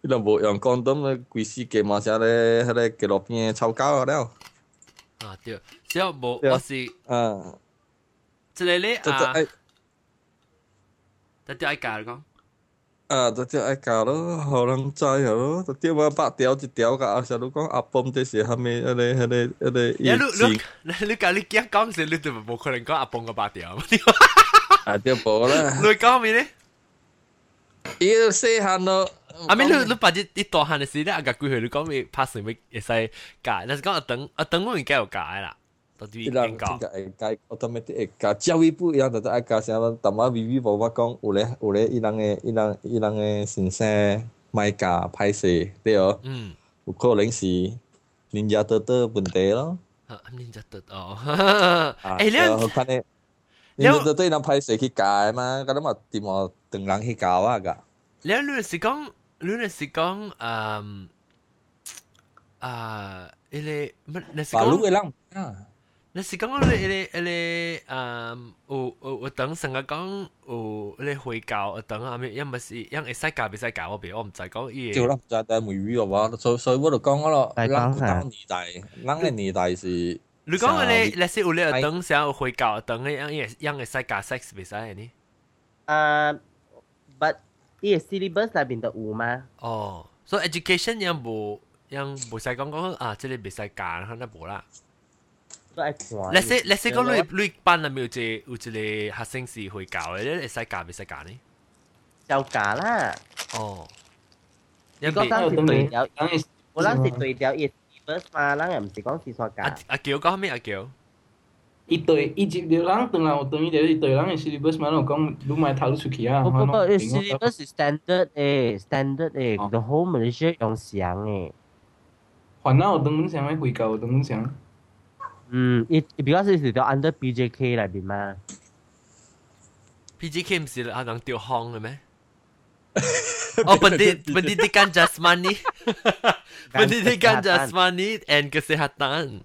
伊都无用 condom 咧，规世界嘛是咧，迄个纪录片抄交了。啊对，只要无我是啊，即个咧啊，特特爱教讲。啊，特特爱教咯，互人知系咯，特特我八条一条个阿成都讲阿崩这是系咪迄个迄个迄个意思？你你教你讲讲时，你就冇可能讲阿崩个八条。啊，对无啦。你讲咩咧？ 伊细汉咯。I mean 你你把啲啲大汉嘅事咧，阿個幾歲你讲咪拍成咪會使改，但是讲阿等阿等我應該有改啦。到底應該會改，automatic 會改，教育不一樣，就愛改啥物。淡仔 V V 無我講，有咧有咧，伊人嘅伊人伊人嘅先生賣假歹勢，對哦。嗯。有可能是人家得得問題咯。啊，人家得哦。誒，你好看咧。人家得得人歹勢去改嘛，咁嘛點話 等人去教啊个。你你是讲。lu na si kong um ah ele na si kong lu lang na si kong ele ele ele um o o 等成日讲o ele 会教等啊咩，因咪是因会使教，别使教我别，我唔知讲嘢。就啦，就系梅雨嘅话，所所以我就讲咯，咱咱年代，咱嘅年代是。你讲你你是有咧等想有会教等嘅，因因因会使教 sex 别使呢？啊 but 伊個 syllabus 內面就有嘛。哦，所以 education 又無又無使講講啊，即個袂使教，那無啦。都愛看。Let's say Let's say 講你你班內面有一有一個學生是會教嘅，你會使教袂使教呢？就教啦。哦。如果當時對調，我當時對調伊 syllabus 嘛，咱又唔是講是算教。阿阿喬講咩？阿喬。伊对伊一条人当然有当伊条伊对人嘅 syllabus 嘛，我讲你买头出去啊。不不不，syllabus 是 standard 诶，standard 诶，the whole Malaysia 用上诶。烦恼有当本上嘅会教有当本上。嗯，伊伊比较是是条 under BJK 内边嘛。PJK 唔是阿人调行嘅咩？哦，pendidikan pendidikan jasmani pendidikan jasmani and kesehatan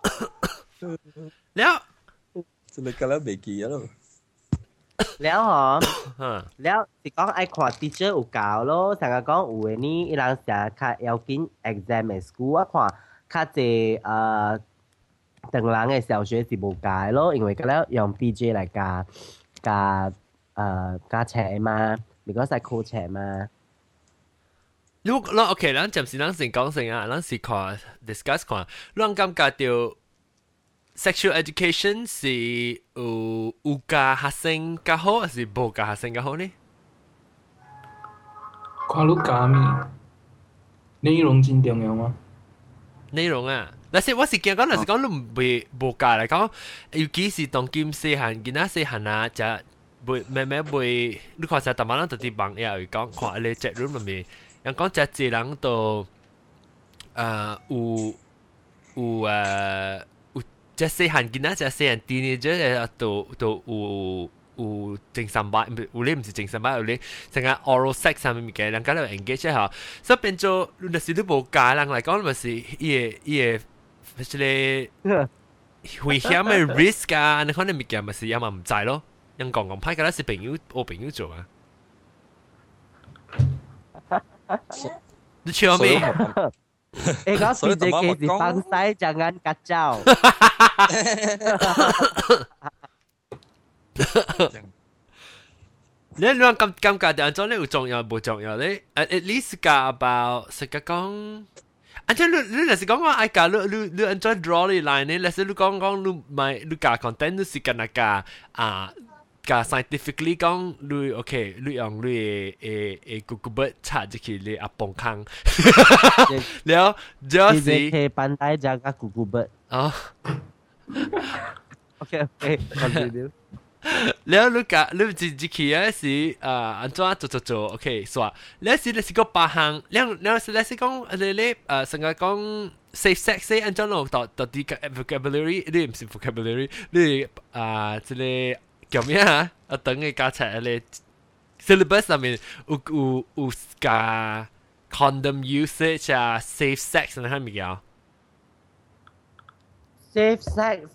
แล้วจะเลยกันแล้วเบกี้แล้วแล้วหรอแล้วสิ讲爱看 teacher 有教咯，成日讲有诶呢，伊人成日较要紧 exam 诶 school，我看较济诶等人嘅小学是无教咯，因为佢咧用 BJ 嚟教教诶教册嘛，如果系 call 册嘛。如果咱 OK，咱暂时咱先讲先啊，咱是看 discuss 看，咱感觉到 sexual education 是有有教学生较好，还是无教学生较好呢？看你教咩？内容真重要吗？内容啊，但是我是惊讲，若是讲你唔袂无教嚟讲，尤其是当今细汉囡仔细汉啊，就袂慢慢袂，你看成逐晚咱特啲网页讲，看你 chat room 里面。人讲只只人都诶有有诶 有只细汉囡仔，只细汉 teenager 诶都都有有 有精神病，有你唔是精神病，有你成个 oral sex 上面嘅，人家都 engage 一下，所以变咗你若是你无教人嚟讲，咪是伊个伊个即个危险嘅 risk 啊，你可能物件咪是也嘛唔知咯，人讲讲派嘅啦是朋友，我朋友做啊。你笑咩 Ego PJK di pantai jangan kacau. 你亂咁咁架定，做你有重要無重要？你 at least 架包，實個講，啊！即你你若是講講愛架，你你你 enjoy draw 你來呢？若是你講講你買你架 content，你是干那架啊？ กาอ่ากา scientifically 讲ลูโอเคลู用ลูเอเอเอ Google 查就去你阿崩坑，แล้วจะ PJK pandai jaga kuku bird. อ๋อ Okay okay continue. แล้วลูกะลูกจิจิคีอ่ะสิอ่าอันจ้า做做做，OK，是吧？แล้วสิแล้วสิก็ปะหังแล้วแล้วสิแล้วสิ讲อะไร咧อ่าสังกัด讲 safe sex 咧อันจ้าเราต่อต่อ啲 vocabulary นี่唔是 vocabulary นี่อ่า即系 叫咩啊？啊等嘅加齐咧 syllabus 上面有有有加 condom usage 啊，safe sex 那系咪啊？ Safe sex.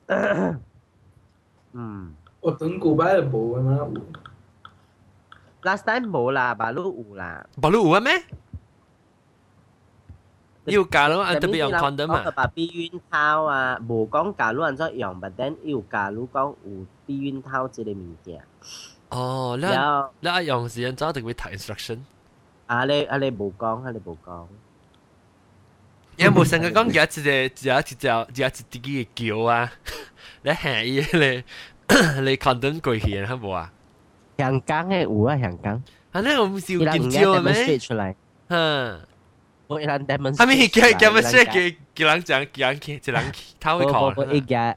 Hmm. 我等古巴系冇嘅嘛，有 Last time 冇啦，巴鲁有啦。冇路有咩？要加咯，按特别用 condom 讲啊。把避孕套啊，无讲假如按照用，but then 要假如讲有 避孕套之类物件。哦，你然后你一用时间走，一定会睇 instruction。啊，你啊你无讲，啊你无讲。有冇成日讲有一只有一只有一只自己嘅叫啊？你下伊你你 condom 过去啊？冇啊？香港嘅有啊，香港。啊，你我唔是有伊人见招嘅 demonstrate 咩？出来，嗯， 我伊人 demonstrate 系咪叫叫乜出来嘢叫叫人讲叫人一人偷去不不不，一看？家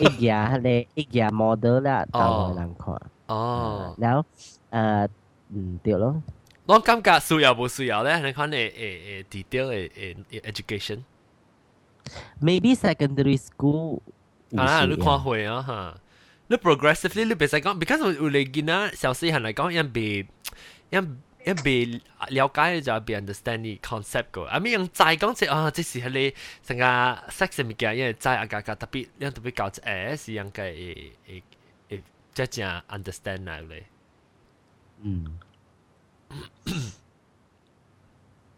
一家迄个一家 model 啦，当人看。哦，然后诶，嗯，对咯。我感觉需要冇需要咧？你看你诶诶 detail 诶诶 education。 Maybe secondary school 啊，你有需要看会啊哈，你 progressively 你别使讲，because 有有你见啊，小细汉嚟讲，因被因 因被了解就被 understand 啲 concept 个，啊咪用再讲即啊，即是系你成个 sex 物件，因为再啊个个特别，因特别教诶是样嘅诶诶诶，即系正 understand 嚟咧。嗯。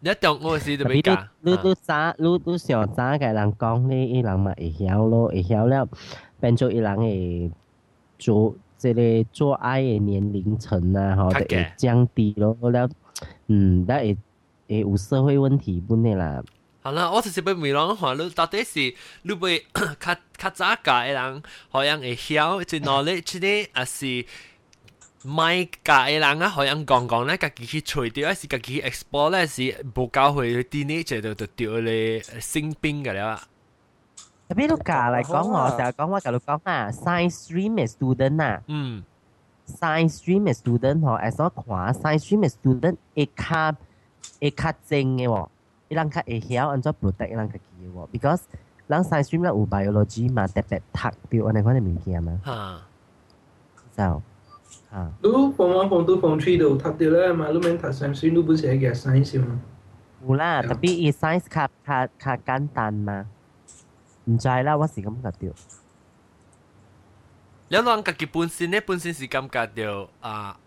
你一当我是特特别别教，你你你早你你上早嘅人讲咧，伊人嘛会晓咯，会晓了，变做伊人会做 即个做爱嘅年龄层啊，吼，就会降低咯，了，嗯，但会会有社会问题本嘅啦。好啦，我就是被问人话，你到底是你被较较早教嘅人，好像会晓即 knowledge 呢，还是？咪教嘅人啊，好像讲讲咧，家己去除掉，还是家己去 explore 咧，是冇教佢 teenage 就就掉你性病嘅啦。 特别你教嚟讲，我成日讲我教你讲啊，science stream 嘅 student 啊嗯， ，science stream 嘅 student 嗬，诶所看 science stream 嘅 student 会较会较正嘅喎，伊人较会晓按怎 protect 伊人家己嘅喎，because 人 science stream 咧有 biology 嘛，特别读掉安尼款嘅物件嘛，吓，就啊，你 form one form two form three 都读掉啦嘛，你免读 science，你本身系嘅 science 嘛。有啦，特别伊 science 较较较简单嘛， 唔知啦，我是咁觉掉。你讲家己本身咧，本身是感觉到啊，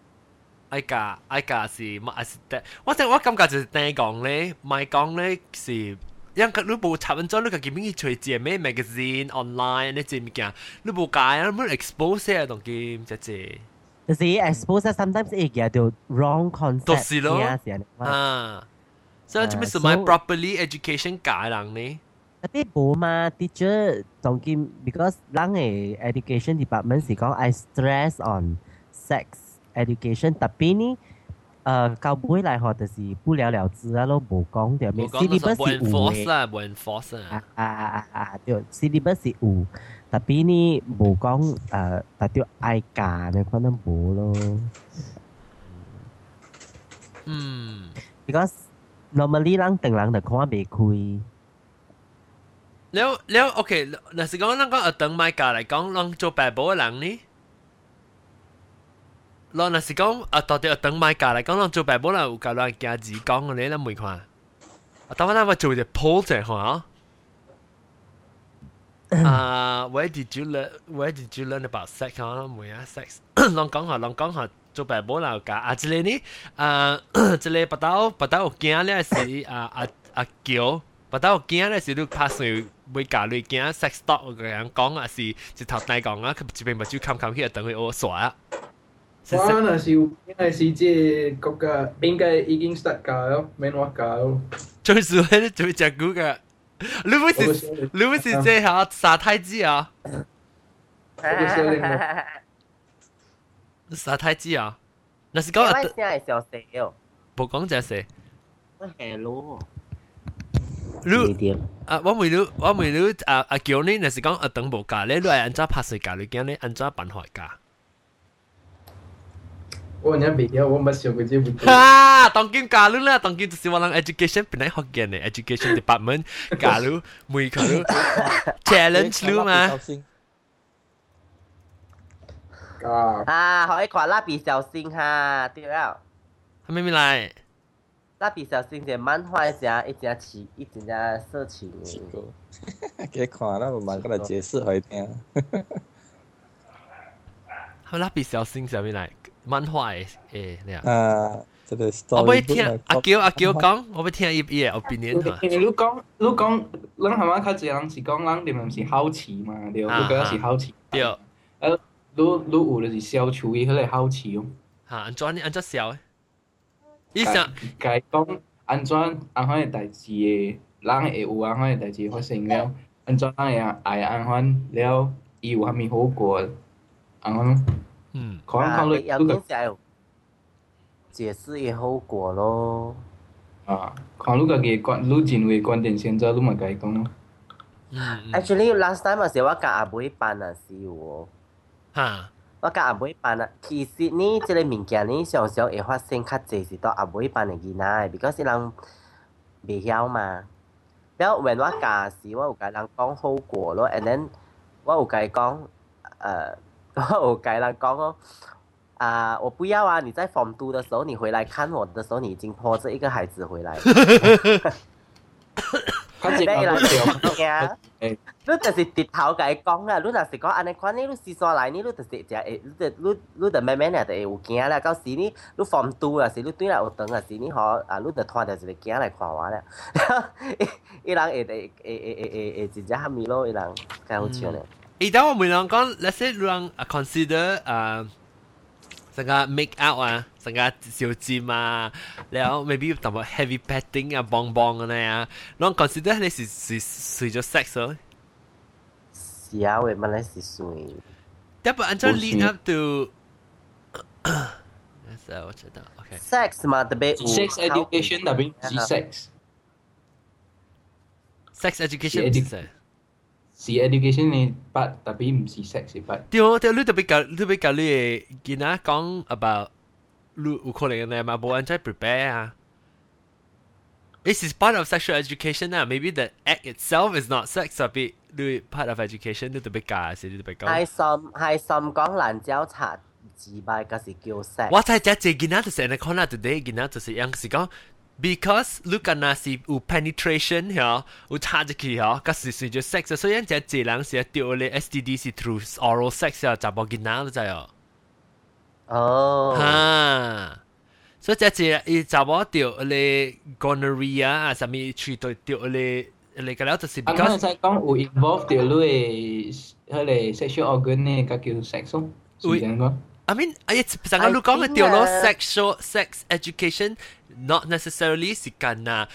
爱教爱教是乜系是得，我真我感觉就是听讲咧，咪讲咧是。因为你冇插紧咗，你家己边去随字咩 magazine online 呢只物件，你冇解啊，你冇 expose 啊，同佢唔只只。就是 expose sometimes 会叫到 wrong concept 就是咯嘅时候，啊，所以做咩是啊买 so- properly education 教人呢？ 特別冇嘛，teacher 仲見，because 人嘅 education department 是講 I stress on sex education，特別呢，誒教會嚟學就是不了了之啊，咯冇講掉咩冇講到是有 enforce 嘅，啦，冇 enforce 啊啊。啊啊啊啊，對，syllabus 是有，特別呢冇講誒，特別愛教呢可能冇咯嗯，，because normally 人定人就看未開。了了，OK，若是讲咱个学堂卖价来讲，咱做白波的人呢？咱若是讲啊，到底学堂卖价来讲，咱做白波人有教咱家己讲个咧，咱问看。啊，等下咱咪做只 poll 者看啊。啊，Where did you learn? Where did you learn about sex? 看咱问下 sex，咱讲下，咱讲下做白波人有教啊，即个呢？啊，即个不到不到有惊咧是啊啊啊叫，不到有惊咧是你拍算。会教你惊 sex talk 嘅人讲啊，是一头大讲啊，佢一边目睭冚冚去等佢我耍啊。我那是应该是即国家应该已经 start 教咯，免我教咯。最少咧做只股嘅，你唔是你唔是即下沙太子啊？沙太子啊？那是讲啊，声系小细哦，冇讲只事。我系咯。 你啊，我问你，我问你啊啊叫你，那是讲啊等无教你，你系按照拍摄教你惊你按照办法教。我人未晓，我乜想过这唔对。哈，当今教你啦，当今就是我谂 education 本来学嘅呢，education department 教你，每个你 challenge 你嘛。啊，可以看蜡笔小新哈，对了。还没没来。 蜡笔小新的漫画一件一件奇一件件色情。奇怪，给看那我马上来解释回听。好，蜡笔小新什么来？漫画诶诶，那样。啊，这个。我不会听阿娇阿娇 讲，我不会听一一个比如讲，比。如果如果人他妈开是讲人，你们是好奇嘛？对，我个是好奇。对。呃，如如有是小厨艺，他来好奇哦。哈，安怎安怎笑诶？伊想甲伊讲安怎安怎诶代志诶，人会有安怎诶代志发生了，安怎人会爱安怎了，伊有虾米好过，安怎？嗯，可能考虑你个解释伊好过咯。啊，看你家己观，你认为观点先做，你咪甲伊讲咯。Actually last time 啊，是我甲阿妹办啊，是喎。哈， 我甲阿妹班啊，其實呢，即個物件呢，常常會發生較濟是到阿妹班嘅囡仔，because 人未曉嘛。然後 when 我教時，我有甲人講好過咯，and then 我有甲伊講，呃，我有甲人講哦，啊，我不要啊！你在 form two 的時候，你回來看我的時候，你已經拖着一個孩子回来 来。反正我都条，你就是直头甲伊讲啦，你若是讲安尼款，你你时山来，你你就是只会，你就你你就慢慢咧就会有惊啦。到时你你 form two 啊，是你对来有长啊，是你嗬啊，你就拖着一个惊来看我啦。伊人会会会会会会真正虾米咯，伊人较好笑咧。伊当我问人讲，let's say 人 consider 啊。 成个 make out 啊，成个小尖啊，然后 maybe 同埋 heavy petting 啊，棒棒嘅咧啊，你 consider 你是是是咗 sex 咯？是啊，为乜咧是算？要不按照 lead up to，是我知道，OK。 sex 嘛，特别 sex education 特别是 sex。 sex education 是咩？ 是 education 嘅 part，特别唔是 sex 嘅 part。对对，你特别教，你特别教你嘅囡仔讲 about 你有可能嘅嘛，冇按照 prepare 啊。This is part of sexual education 啊，maybe the act itself is not sex，特别你 part of education 你特别教系你特别讲。系心系心讲兰椒茶自败，嗰时叫 sex。我睇只只囡仔就是安尼看啦，today 囡仔就是样是讲。 Because 你敢若是有 penetration 嗬，有插入去嗬，甲是隨着 sex，所以人只濟人是掉咧 STD 是 through oral sex 啊，查某囡仔都知哦。哦，哈，所以只濟伊查某掉咧 gonorrhea 啊，啥物喙對掉咧。你個了就是 because 啊，才講有 involve 掉你迄個 sexual organ 咧，甲叫 sex 咯，是咁講。I mean，哎呀，成个你讲嘅掉咯 sexual sex education。not necessarily 是干呐，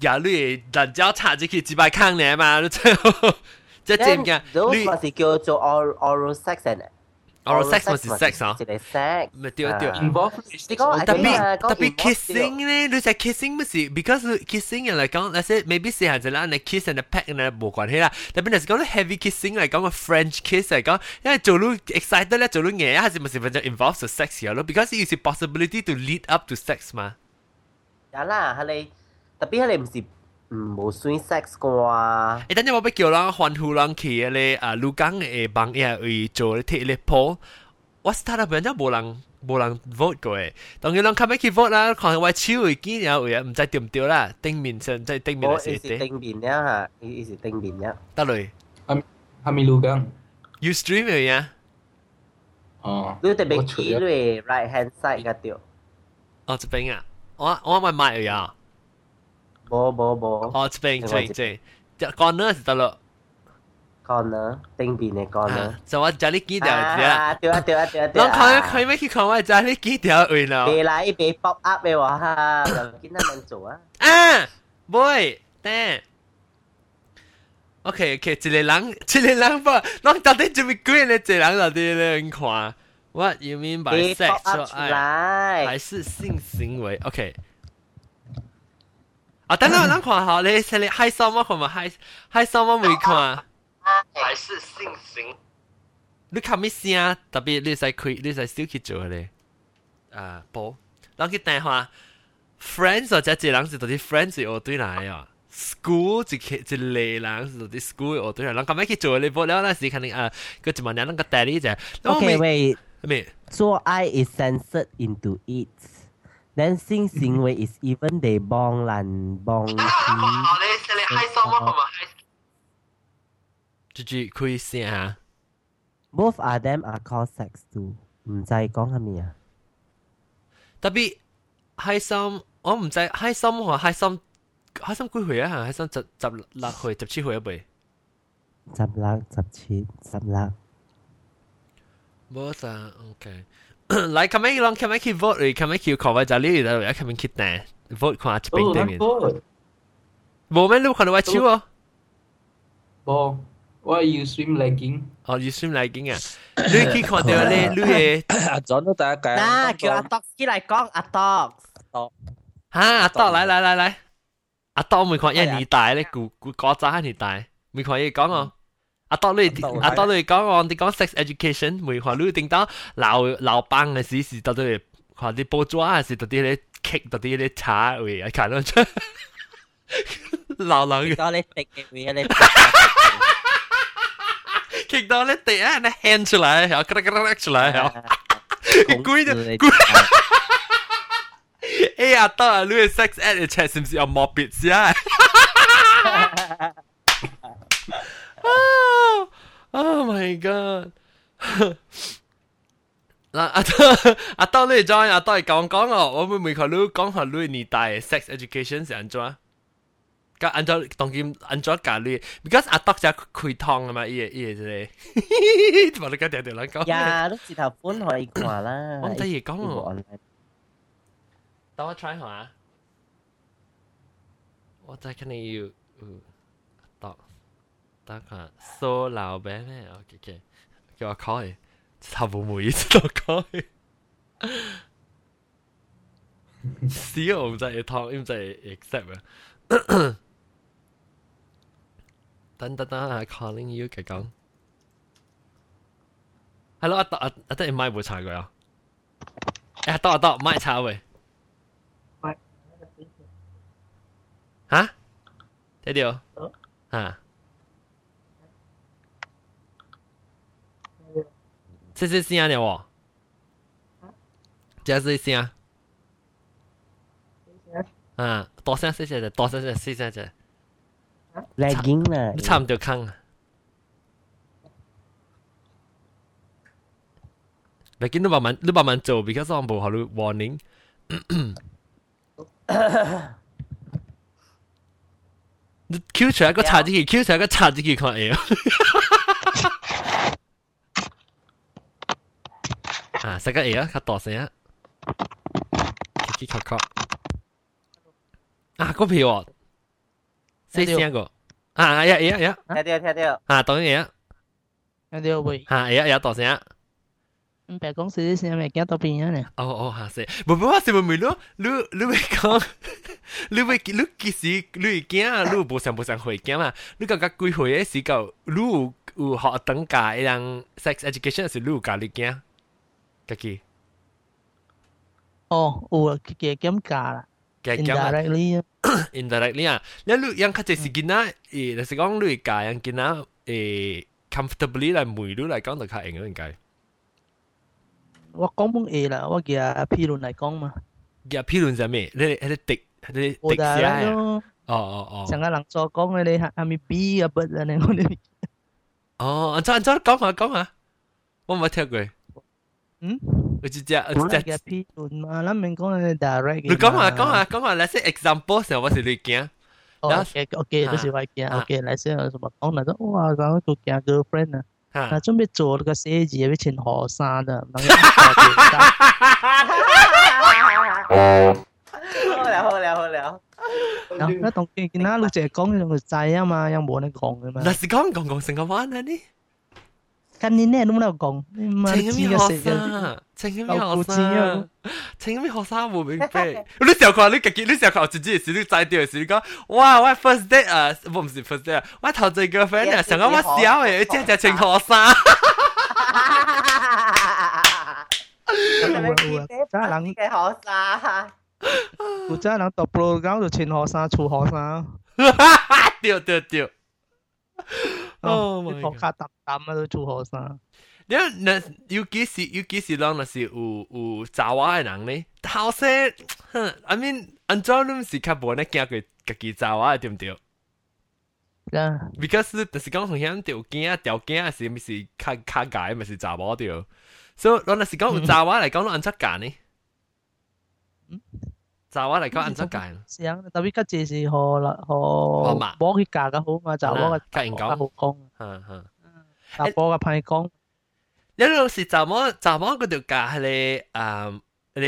呀你人家插入去几百坑嚟嘛，你最后即系点嘅？你系叫做 oral oral sex 嚟。 oral sex 咪是 sex 啊？一个 sex。咪对对。你讲特别特别 kissing 咧，你就 kissing 咪是，because kissing 人嚟讲，那些 maybe 四下就啦，你 kiss and peck 呢冇关系啦。特别系讲 heavy kissing 嚟讲个 French kiss 嚟讲，因为做到 excited 咧，做到嘢系咪是咪就 involve 咗 sex 嘅咯？because it is a possibility to lead up to sex 嘛。呀啦，佢哋特别佢哋唔是 唔冇 swing sex 啩。诶，等阵我俾叫人欢呼人去咧啊，鲁港嘅帮嘢去做咧贴咧铺， 我 start up 人家冇人冇人 vote 过诶，当然人后尾去 vote 啦，看我手会见有位唔知对唔对啦，顶面上即系顶面我系写啲，是定面呀吓，伊是定面呀。得嚟哈密路gang。 you stream 嘅呀，哦，你特别我除咗企咧 right hand side 嗰条，哦，这边啊，我我咪买嘅呀， 冇冇冇哦，这边这边这边，就讲呢是得咯， corner 定面嘅 corner 啊。就我就你几条啫，啊，对啊对啊对啊对人看啊。佢咩去看我就你几条位咯，未来一俾 pop up 嘅话哈，就见他们做啊。啊，boy，等。OK OK，一个人，一个人不，咱到底准备几个呢？一个人到底咧看？What you mean by 俾 pop up sexual 出 act？来还。是性行为？OK。 啊，等等，咱看下你，你嗨什么看嘛？嗨嗨什么未看？还是性行？你看咩声？特别你使开，你使少去做咧。啊，播，咱去电话。friends 或者一人是到啲 friends 是乐队嚟啊。school 一个一类人是到啲 school 乐队嚟，咱咁样去做你播了那时肯定啊，佢就问人那个 daddy 就 OK wait，咩？做爱 is censored into it。 then 性行为 is even they 帮人帮钱。住住开声啊！ Both of them are called sex too。唔知讲系咩啊？特别开心，我唔知开心喎，开心开心几岁啊？开心十十六岁、十七岁一辈。十六、十七、十六。冇啥，OK。 嚟，咁样啷，咁样去 vote 嚟，咁样去 cover 就呢度，而家咁样去订 vote 看一边哦，对面。咱个冇咩？你看到我手哦？无，我要 swim legging。哦，要算嚟紧啊！你去看到咧，你嘅阿 John 都第一计。嗱，叫阿 Doc 起嚟讲阿 Doc。吓阿多嚟嚟嚟嚟，阿多每看一年大咧，古古嗰阵一年大，每看嘢讲哦。 阿多你阿多你讲我哋讲 sex education，每看你定到闹闹班嘅时时，到底看啲报纸啊，是到啲咧 kick 到啲咧茶位，啊看到出闹人嘅到你食嘅位你。 kick 到咧地啊，你 hand 出嚟，然后咔咔咔出嚟，然后攰就攰。哎阿多啊，你嘅 sex ed 嘅 chat 是唔是有 morbid 先啊 ？Oh, oh my god！嗱，阿多阿多你再阿多系讲讲哦，我会唔会佢你讲下你年代 sex education 是安怎？咁按照当然按照教你，because 阿多就开汤啊嘛，伊个伊个即系，话你家条条人讲。呀，都舌头本可以看啦。我唔知嘢讲喎喎。等我 try 下。我再看你有，嗯，到， 等下 so 老饼咩？OK OK，叫我开，差唔多每一次都开。死我唔知系汤，唔知系 accept 啊。等等等下 calling you 嘅讲。系咯，阿德阿阿德，你买冇查过啊？诶，阿德阿德，买查喂。哈？睇到？啊？ 这是声了喎？这是声。啊，大声细声啫，大声细细声啫， legging 啦你。差唔多坑啊！你见到慢慢，你慢慢做，because 我冇考虑 warning。你 Q 出来个插进去，Q 出来个插进去看下。 啊，食个下啊，较大声啊，咔咔咔咔。啊，嗰票喎，细声个。啊，呀呀呀，听到听到。啊，当然呀，听到未？啊呀呀，大声啊。唔白讲事先咪惊到边啊呢？哦哦，吓死！唔唔，我是问问你，你你会讲，你会你其实你会惊啊，你无想无想会惊嘛？你感觉几岁嘅时候，你有有学等教一样 sex education 时，你有教你惊？ 家己哦，有啊，嘅减价啦嘅惊嘛，indirectly 啊， indirectly 啊，你你样较济是囡仔，诶，就是讲你会教样囡仔诶 comfortably 来梅你来讲就较用应该。 我讲本嘢啦，我叫批论嚟讲嘛。嘅批论就咩？你你滴你滴我就写啊？咯，哦哦哦。成个人所讲嘅你系系咪 B 啊？不啊？你我哋哦，按照按照讲下讲下，我冇听过。 嗯，我只只我我只叫批论嘛，咱明讲嘅 direct。你讲下讲下讲下，嚟些 example 时候我是你惊。 OK OK，就是我见 OK，来先有什么讲嚟都哇，然后就见 girlfriend 啊，吓那准备做那个写字要穿河衫的，好了好了好了，然后那当见见那你净系讲用个仔啊嘛，有冇人讲嘅嘛？那是讲讲讲成个湾啊你。 跟你呢都冇得讲，你妈请知咩学嘅食嘅。生？请咩学老古知生啊？请咩学生会明白？你时候看你自己，你时候看自己嘅时，你知道嘅时，你讲哇，我 first date 啊，唔唔是 first date 啊，我头一个 friend 啊，上个我小诶，即系请学生。真系人嘅学生，有真系人读 program 就穿河衫、粗河衫，对对对。 Oh 啲 my 头 god！卡揼揼啊都粗河衫。你那有几时有几时人那是有有查话嘅人呢？头先，I mean，安怎你是较无呢惊佢家己查话对唔对？啊， because 就是讲好像条件啊、条件啊是咪是较较解，咪是查某掉。所以我那是讲有查话嚟讲，安怎拣呢？ 查话嚟讲安怎拣？想特别家姐是何啦何哦嘛冇去嫁嘅好嘛，就我嘅甲人讲好讲，吓吓。但波嘅派讲，你老是查某查某嗰条价系你诶你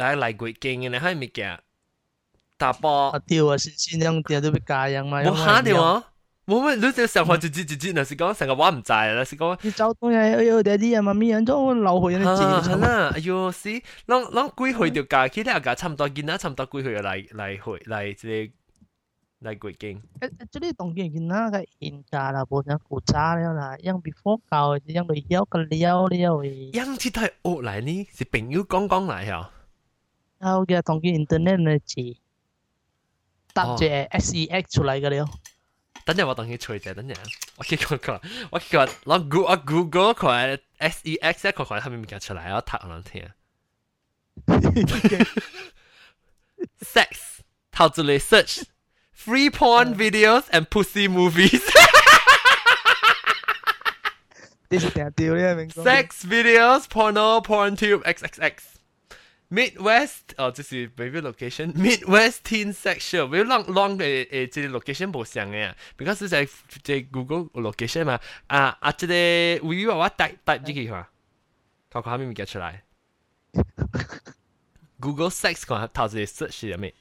嚟嚟过经嘅，你系咪嘅？大波啊跳啊先先两条都俾嫁人嘛，冇下掉啊！ 冇咩，你只上课自己自己，那是讲成个话唔制啦，是讲。你走东呀，有爹哋啊，妈咪人都留去人系哋啦，哎呦，是，啷啷几岁条假期咧？架差唔多见啦，差唔多几岁嚟嚟去嚟即嚟过经。诶即系当见见那个现价啦，冇人古渣了啦，因 before 教，因嚟休个了了嘅，样子都系学嚟呢，是朋友讲讲嚟啊。后嘅当见 internet 嘅字，搭住 SEX 出嚟嘅了。 等阵我等佢吹啫，等阵我见佢佢，我见佢攞 Google 我 Google 佢 S E X 一个佢后面咪出嚟，我睇我听。Sex 头住嚟 search free porn videos and pussy movies。你是定掉咧，明讲。 Sex videos, porno, porn tube, XXX. Midwest 哦，这是 baby location。Midwest teen section，不要浪浪的诶，即个 location 不像诶，because 在在 Google location 嘛。啊啊，这个吴宇娃娃带带进去嘛，看看下们没 get 出来。Google sex 看他这里 search 了没？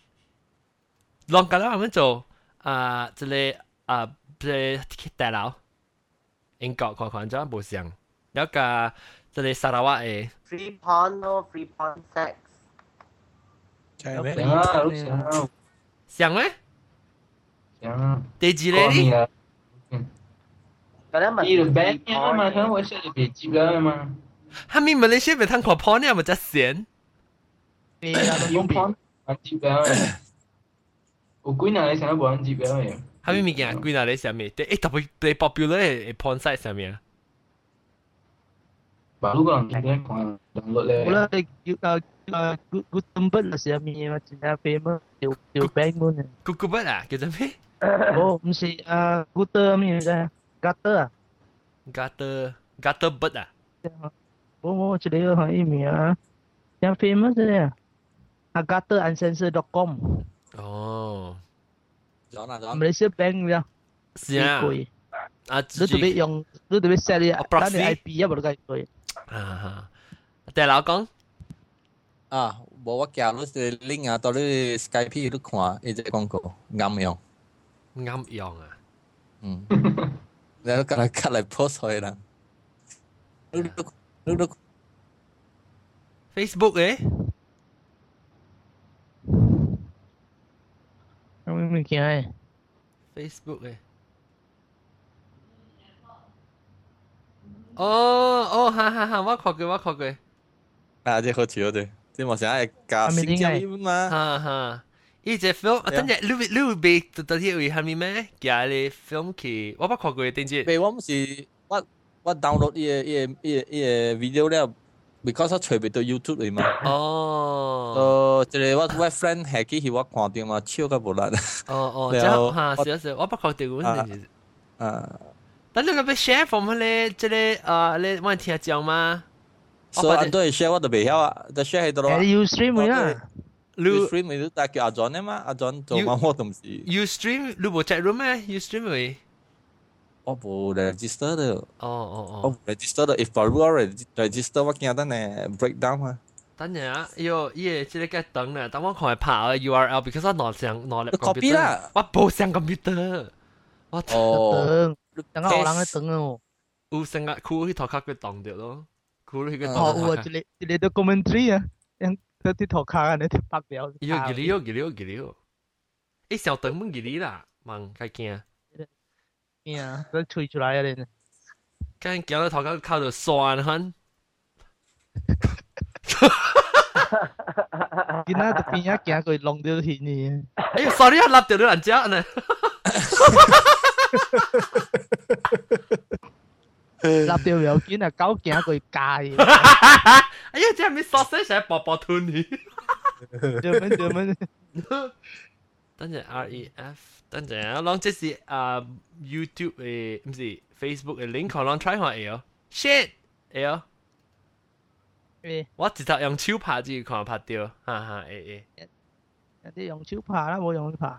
浪刚才我们走啊，这里啊，这大佬，英国看看这样不像，有架。即系沙拉瓦嘅 free porn 咯，free porn sex。系咩？想啊，都想啊，上咩？想啊，第二咧呢？啊，嗰啲你就咪 ban 啊嘛，睇我写就别接啦嘛，下面马来西亚咪通看 porn 有冇得线？你啊，都用讲 porn 人接嘅，有几人你成日冇人接嘅，下面物件归纳喺上面，但系特别最 popular 嘅 porn site 上面啊。 baru kurang kira kurang download lah. Wala like uh, uh, kukumbat na siya mi sinabi mo yung yung bang mo na. Kukumbat ah, kita mi? Oh, msi ah guta mi na gata. Gata gata bat ah. Oh, oh, cedera ha ini ah. Yang famous dia. agatauncensored.com. Oh. Rõ là rõ. Malaysia Bank ra. Dạ. À, chỉ... Nó dùng, nó tụi biết xe đi, đó là IP á, bọn cái rồi. 贵。啊，大佬讲 À, bộ quát kèo nó sẽ link à, tao đi Skype lúc khoa, ý chế quảng cáo, ngắm用. 啱用啊， Ừ. Để nó cắt lại cắt lại post thôi là. Lúc lúc lúc lúc Facebook 嘅咁咪见系， Facebook 嘅。 哦哦，哈哈哈，我看过，我看过， à,这好笑对，这冇想系加新疆英文嘛？哈哈。伊只 film，等阵你你会被到到啲会系咪咩？叫你 film 去，我冇看过嘅，等阵。被我唔是我我 download 伊个伊个伊个伊个 video 了， because 我随便到 YouTube 嚟嘛。哦。诶，即系我我 friend 系几时我看到嘛，超级无力。哦哦，即系吓少少，我不确定嗰阵时。啊。 但你那边 share 放乜咧？即系啊，你我听讲吗？所以都系 share 我都未晓啊，但 share 喺度咯。你 stream 啦。你 stream 咪都带叫阿 John 啊嘛，阿 John 做乜我都唔知。You stream 你冇 chat room 咩？You stream 咪？我冇 register 的。哦哦哦。我 register 的，if baru 我 register 我惊得呢 breakdown 啊。等阵啊，哟，耶，即系嘅等咧，等我看下拍 URL，because 我攞上攞嚟 copy 啦，我冇上 computer。我哦， 等下我人喺等哦。有成日酷去头壳佢当掉咯，酷去佢。哦，我一个一个 documentary 啊，样嗰啲头壳啊，你条白表。要几了几了几了，一小等乜几了啦，忙该惊。惊啊！都吹出来啊你。跟见到头壳靠到酸很。见到个边一行佢弄到天呢。哎呀，sorry 啊，立掉咗人家呢。 立掉有见啊，狗行佢戒。哎呀，这系咪 sausage 系薄薄吞你？做咩做咩？等阵 R E F，等阵啊，啷即是啊 YouTube 嘅，唔是 Facebook 嘅 link，可啷 try 下会哦。shit，会哦。我直头用手拍至看拍到，哈哈诶诶。有啲用手拍啦，冇用拍。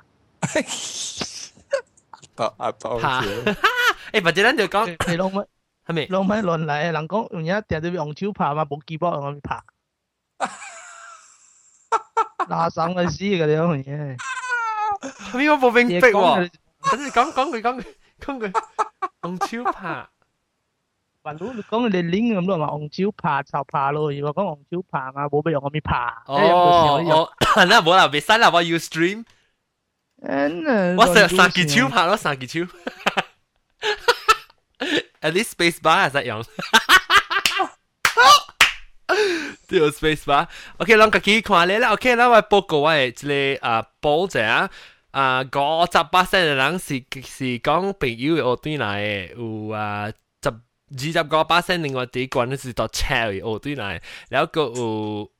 拍啊拍！诶，或者咱就讲，你拢乜？系咪？拢乜乱嚟？人讲人家定都用手拍嘛，冇 keyboard 用拍。拉生嘅死嘅你样嘢。系咪我冇明白喎？等你讲讲句讲句讲句，用手拍。话如你讲你拎咁多嘛，用手拍就拍咯。如果讲用手拍嘛，冇俾用咁样拍。哦哦，那冇啦，别使啦，我要 stream。 我成日三支手拍咯，三支手。At least space bar 系实用。对 space bar。OK，咱家己看咧啦。OK，咱我报告我嘅一个啊报者啊。啊，五十八岁嘅人是是讲朋友嘅学队来嘅，有啊十二十个八岁另外啲关是到车嘅学队来，然后个有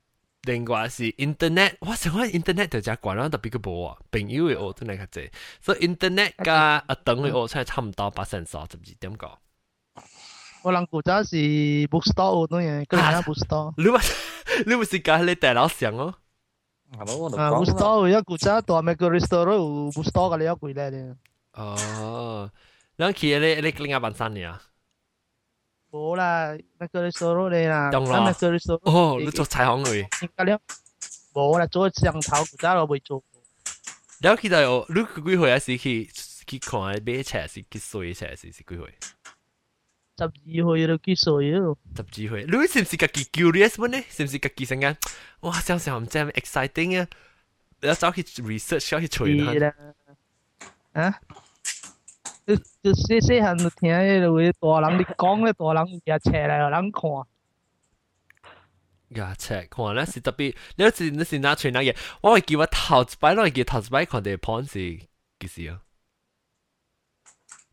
另外是 internet，我想讲 internet 就只关啦，特别个冇啊，朋友嘅学队嚟嘅啫，所以 internet 加啊等嘅学出差唔多八成三十二点个。我人古早是 bookstore 嗰样，跟住 bookstore。你咪你咪是讲你大佬上哦。啊，bookstore 一古早大咩个 restaurant 有 bookstore 嘅你一贵咧咧。哦，你去你你另外办三年啊？ 冇啦，咩个 restaurant 你啦，懂啦。咩个 restaurant？哦，你做彩虹嘅。应该了，冇啦，做上头古早我未做。然后佢就你几岁啊？是去去看买车是几岁车是是几岁？十二岁都几岁咯？十二岁，你是唔是家己 curious 乜呢？是唔是家己成间？哇！想想唔知系 exciting 啊！你走去 research 要去吹啦。啊？ 就就细细汉就听迄个位大人你讲咧，大人也车来有人看。呀，车看咧是特别，你好似你是拿吹那嘢，我会叫我头一摆，我会叫头一摆看啲 point 是几时啊？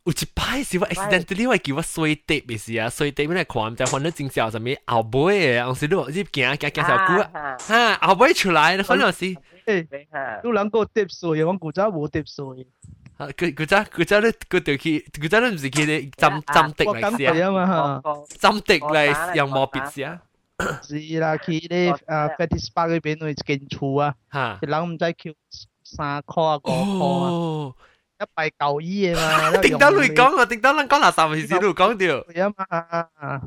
有一摆是我 accidentally 我叫我衰碟嘅事啊，衰碟咩嚟看，就看到真少什么后背嘅，当时你你行行行小股啊，哈后背出来，可能是，诶，有人个碟碎，我古早冇碟碎。 啊，佢佢真佢真咧，佢条佢佢真咧唔是佢哋针针滴嚟试啊嘛，针滴嚟用毛笔试啊。是啦，佢咧啊 Fetish Park 嗰边去建厝啊，吓，人唔知叫三箍啊，五箍啊。一币旧衣嘅嘛，顶到你讲啊，顶到咱讲垃圾时时都讲掉。系啊嘛。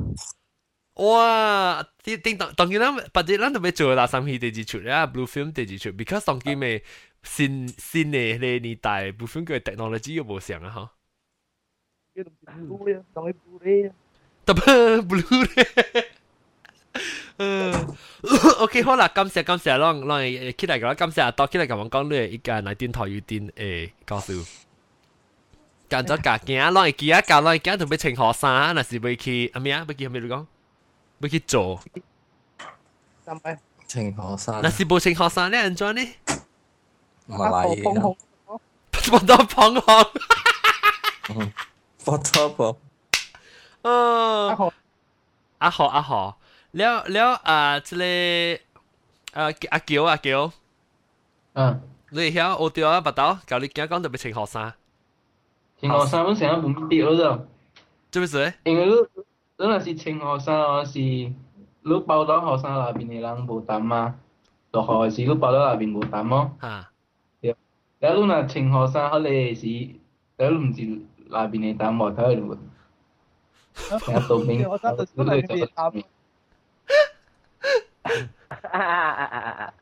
哇！顶顶当当然啦，或者咱特别做垃圾戏第二出啦，blue film 第二出，because 当佢咪 新新嘅呢年代，blue film 嘅 technology 又冇上啊吓。特别 blue 咧。嗯，OK 好啦，感谢感谢，让让起来讲，感谢阿多起来咁样讲你一个嚟电台要电诶告诉，拣咗架件，让佢记啊，教让佢记同俾请学生，那是要去阿咩啊？要去系咪你讲？要去做？请学生，那是冇请学生咧，安怎呢？ 马来嘅，放到捧红，放到捧，哦，阿豪阿豪。 了了啊，即个啊阿桥阿桥，嗯，你晓学掉啊，八刀，教你今讲特别穿学衫，穿学衫本成日唔必咯就，做咩事？因为你你若是穿学衫，我是你包到学衫内边嘅人无胆嘛，落学时你包到内边无胆咯。吓， 有 lúc nào 情學生考你試，有 lúc 唔知裏邊你打冇睇喎。成日讀面，我真係真係變啱。啊啊啊啊啊！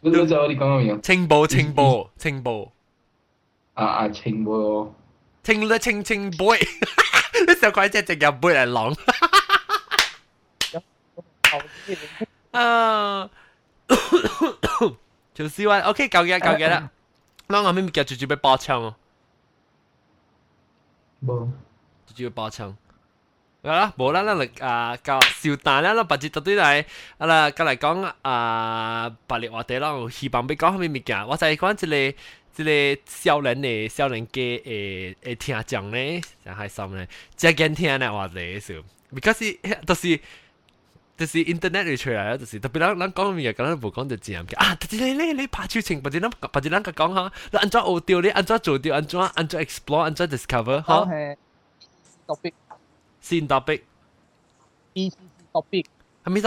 你都知我哋講乜嘢？清報清報清報。啊啊清報。清咧清清杯，呢首歌真係淨有杯嚟朗。啊！做 C1，OK，夠嘅，夠嘅啦。嗱我咪咪叫住住俾爆枪哦，冇，住住俾爆枪。系啦，冇啦，咱嚟啊教小蛋啦，咱白纸特堆嚟，啊啦，过嚟讲啊白列话题啦，希望俾讲咩物件，我就系讲一个。即个少年嘅少年嘅诶诶听讲咧，就系什咧，即系惊听咧话题数，because 都是。 就是 internet 里出嚟啦，就是特别咱咱讲嘢，咁咱无讲就自然嘅啊！特别你你你拍手情，或者咱或者咱个讲下，你安怎学掉，你安怎做掉，安怎安怎 explore，安怎 discover，吓？系 topic 新 topic。 BCC topic 系咩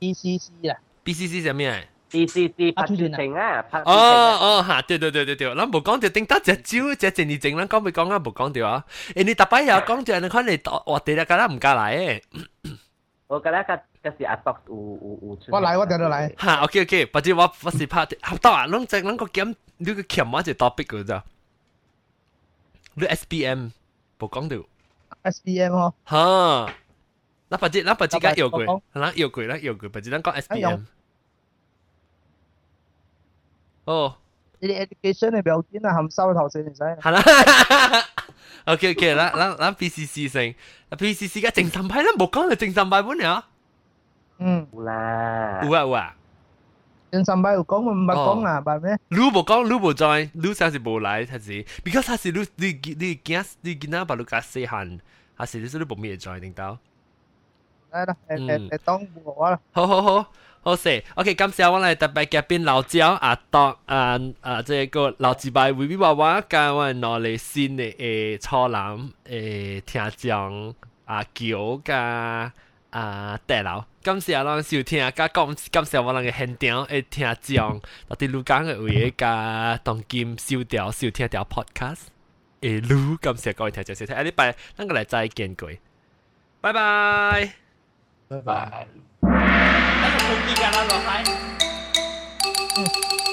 topic？BCC 啊？BCC 系咩？BCC 拍剧情啊，拍哦哦吓，对对对对对，咱无讲掉，顶得只招只正二正，咱讲咪讲啊，无讲掉啊！诶，你特别又讲掉，你看你话地啦，咁啦唔加嚟诶。 我觉得个个是阿 Doc 有有有出。我来，我等到来。吓，OK OK，或者我我是拍合作啊，拢只拢个检，你个检我就 topic 嗰咋？你 SPM 冇讲到。 SPM 哦。吓，那或者那或者间摇柜，嗱摇柜啦摇柜，或者咱讲 SPM。哦。你哋 education 嘅表现啊，含收头先，你使。系啦。 OK OK，咱咱咱 BCC 先，BCC 嘅正三派，咱冇讲就正三派本呀。嗯。有啦。有啊有啊。正三派有讲，唔系讲啊，系咩？你冇讲，你冇 join，你先是冇来，还是？because 他是你你你惊你见到把你加细汉，还是你是你冇咩 join 定到？嚟啦，诶诶诶，当我啦。好好好。 好势，OK，今次我来特别嘉宾老赵阿当啊啊，这个老前辈维维娃娃跟我攞嚟新的诶初男诶听将阿九加啊戴老，今次我收听加讲，今次我那个现场诶听将到底卢刚嘅位加当今收掉收听条 podcast 诶卢，今次各位听众收听，下礼拜咱个来再见佢，拜拜，拜拜。你弟干那个。嗯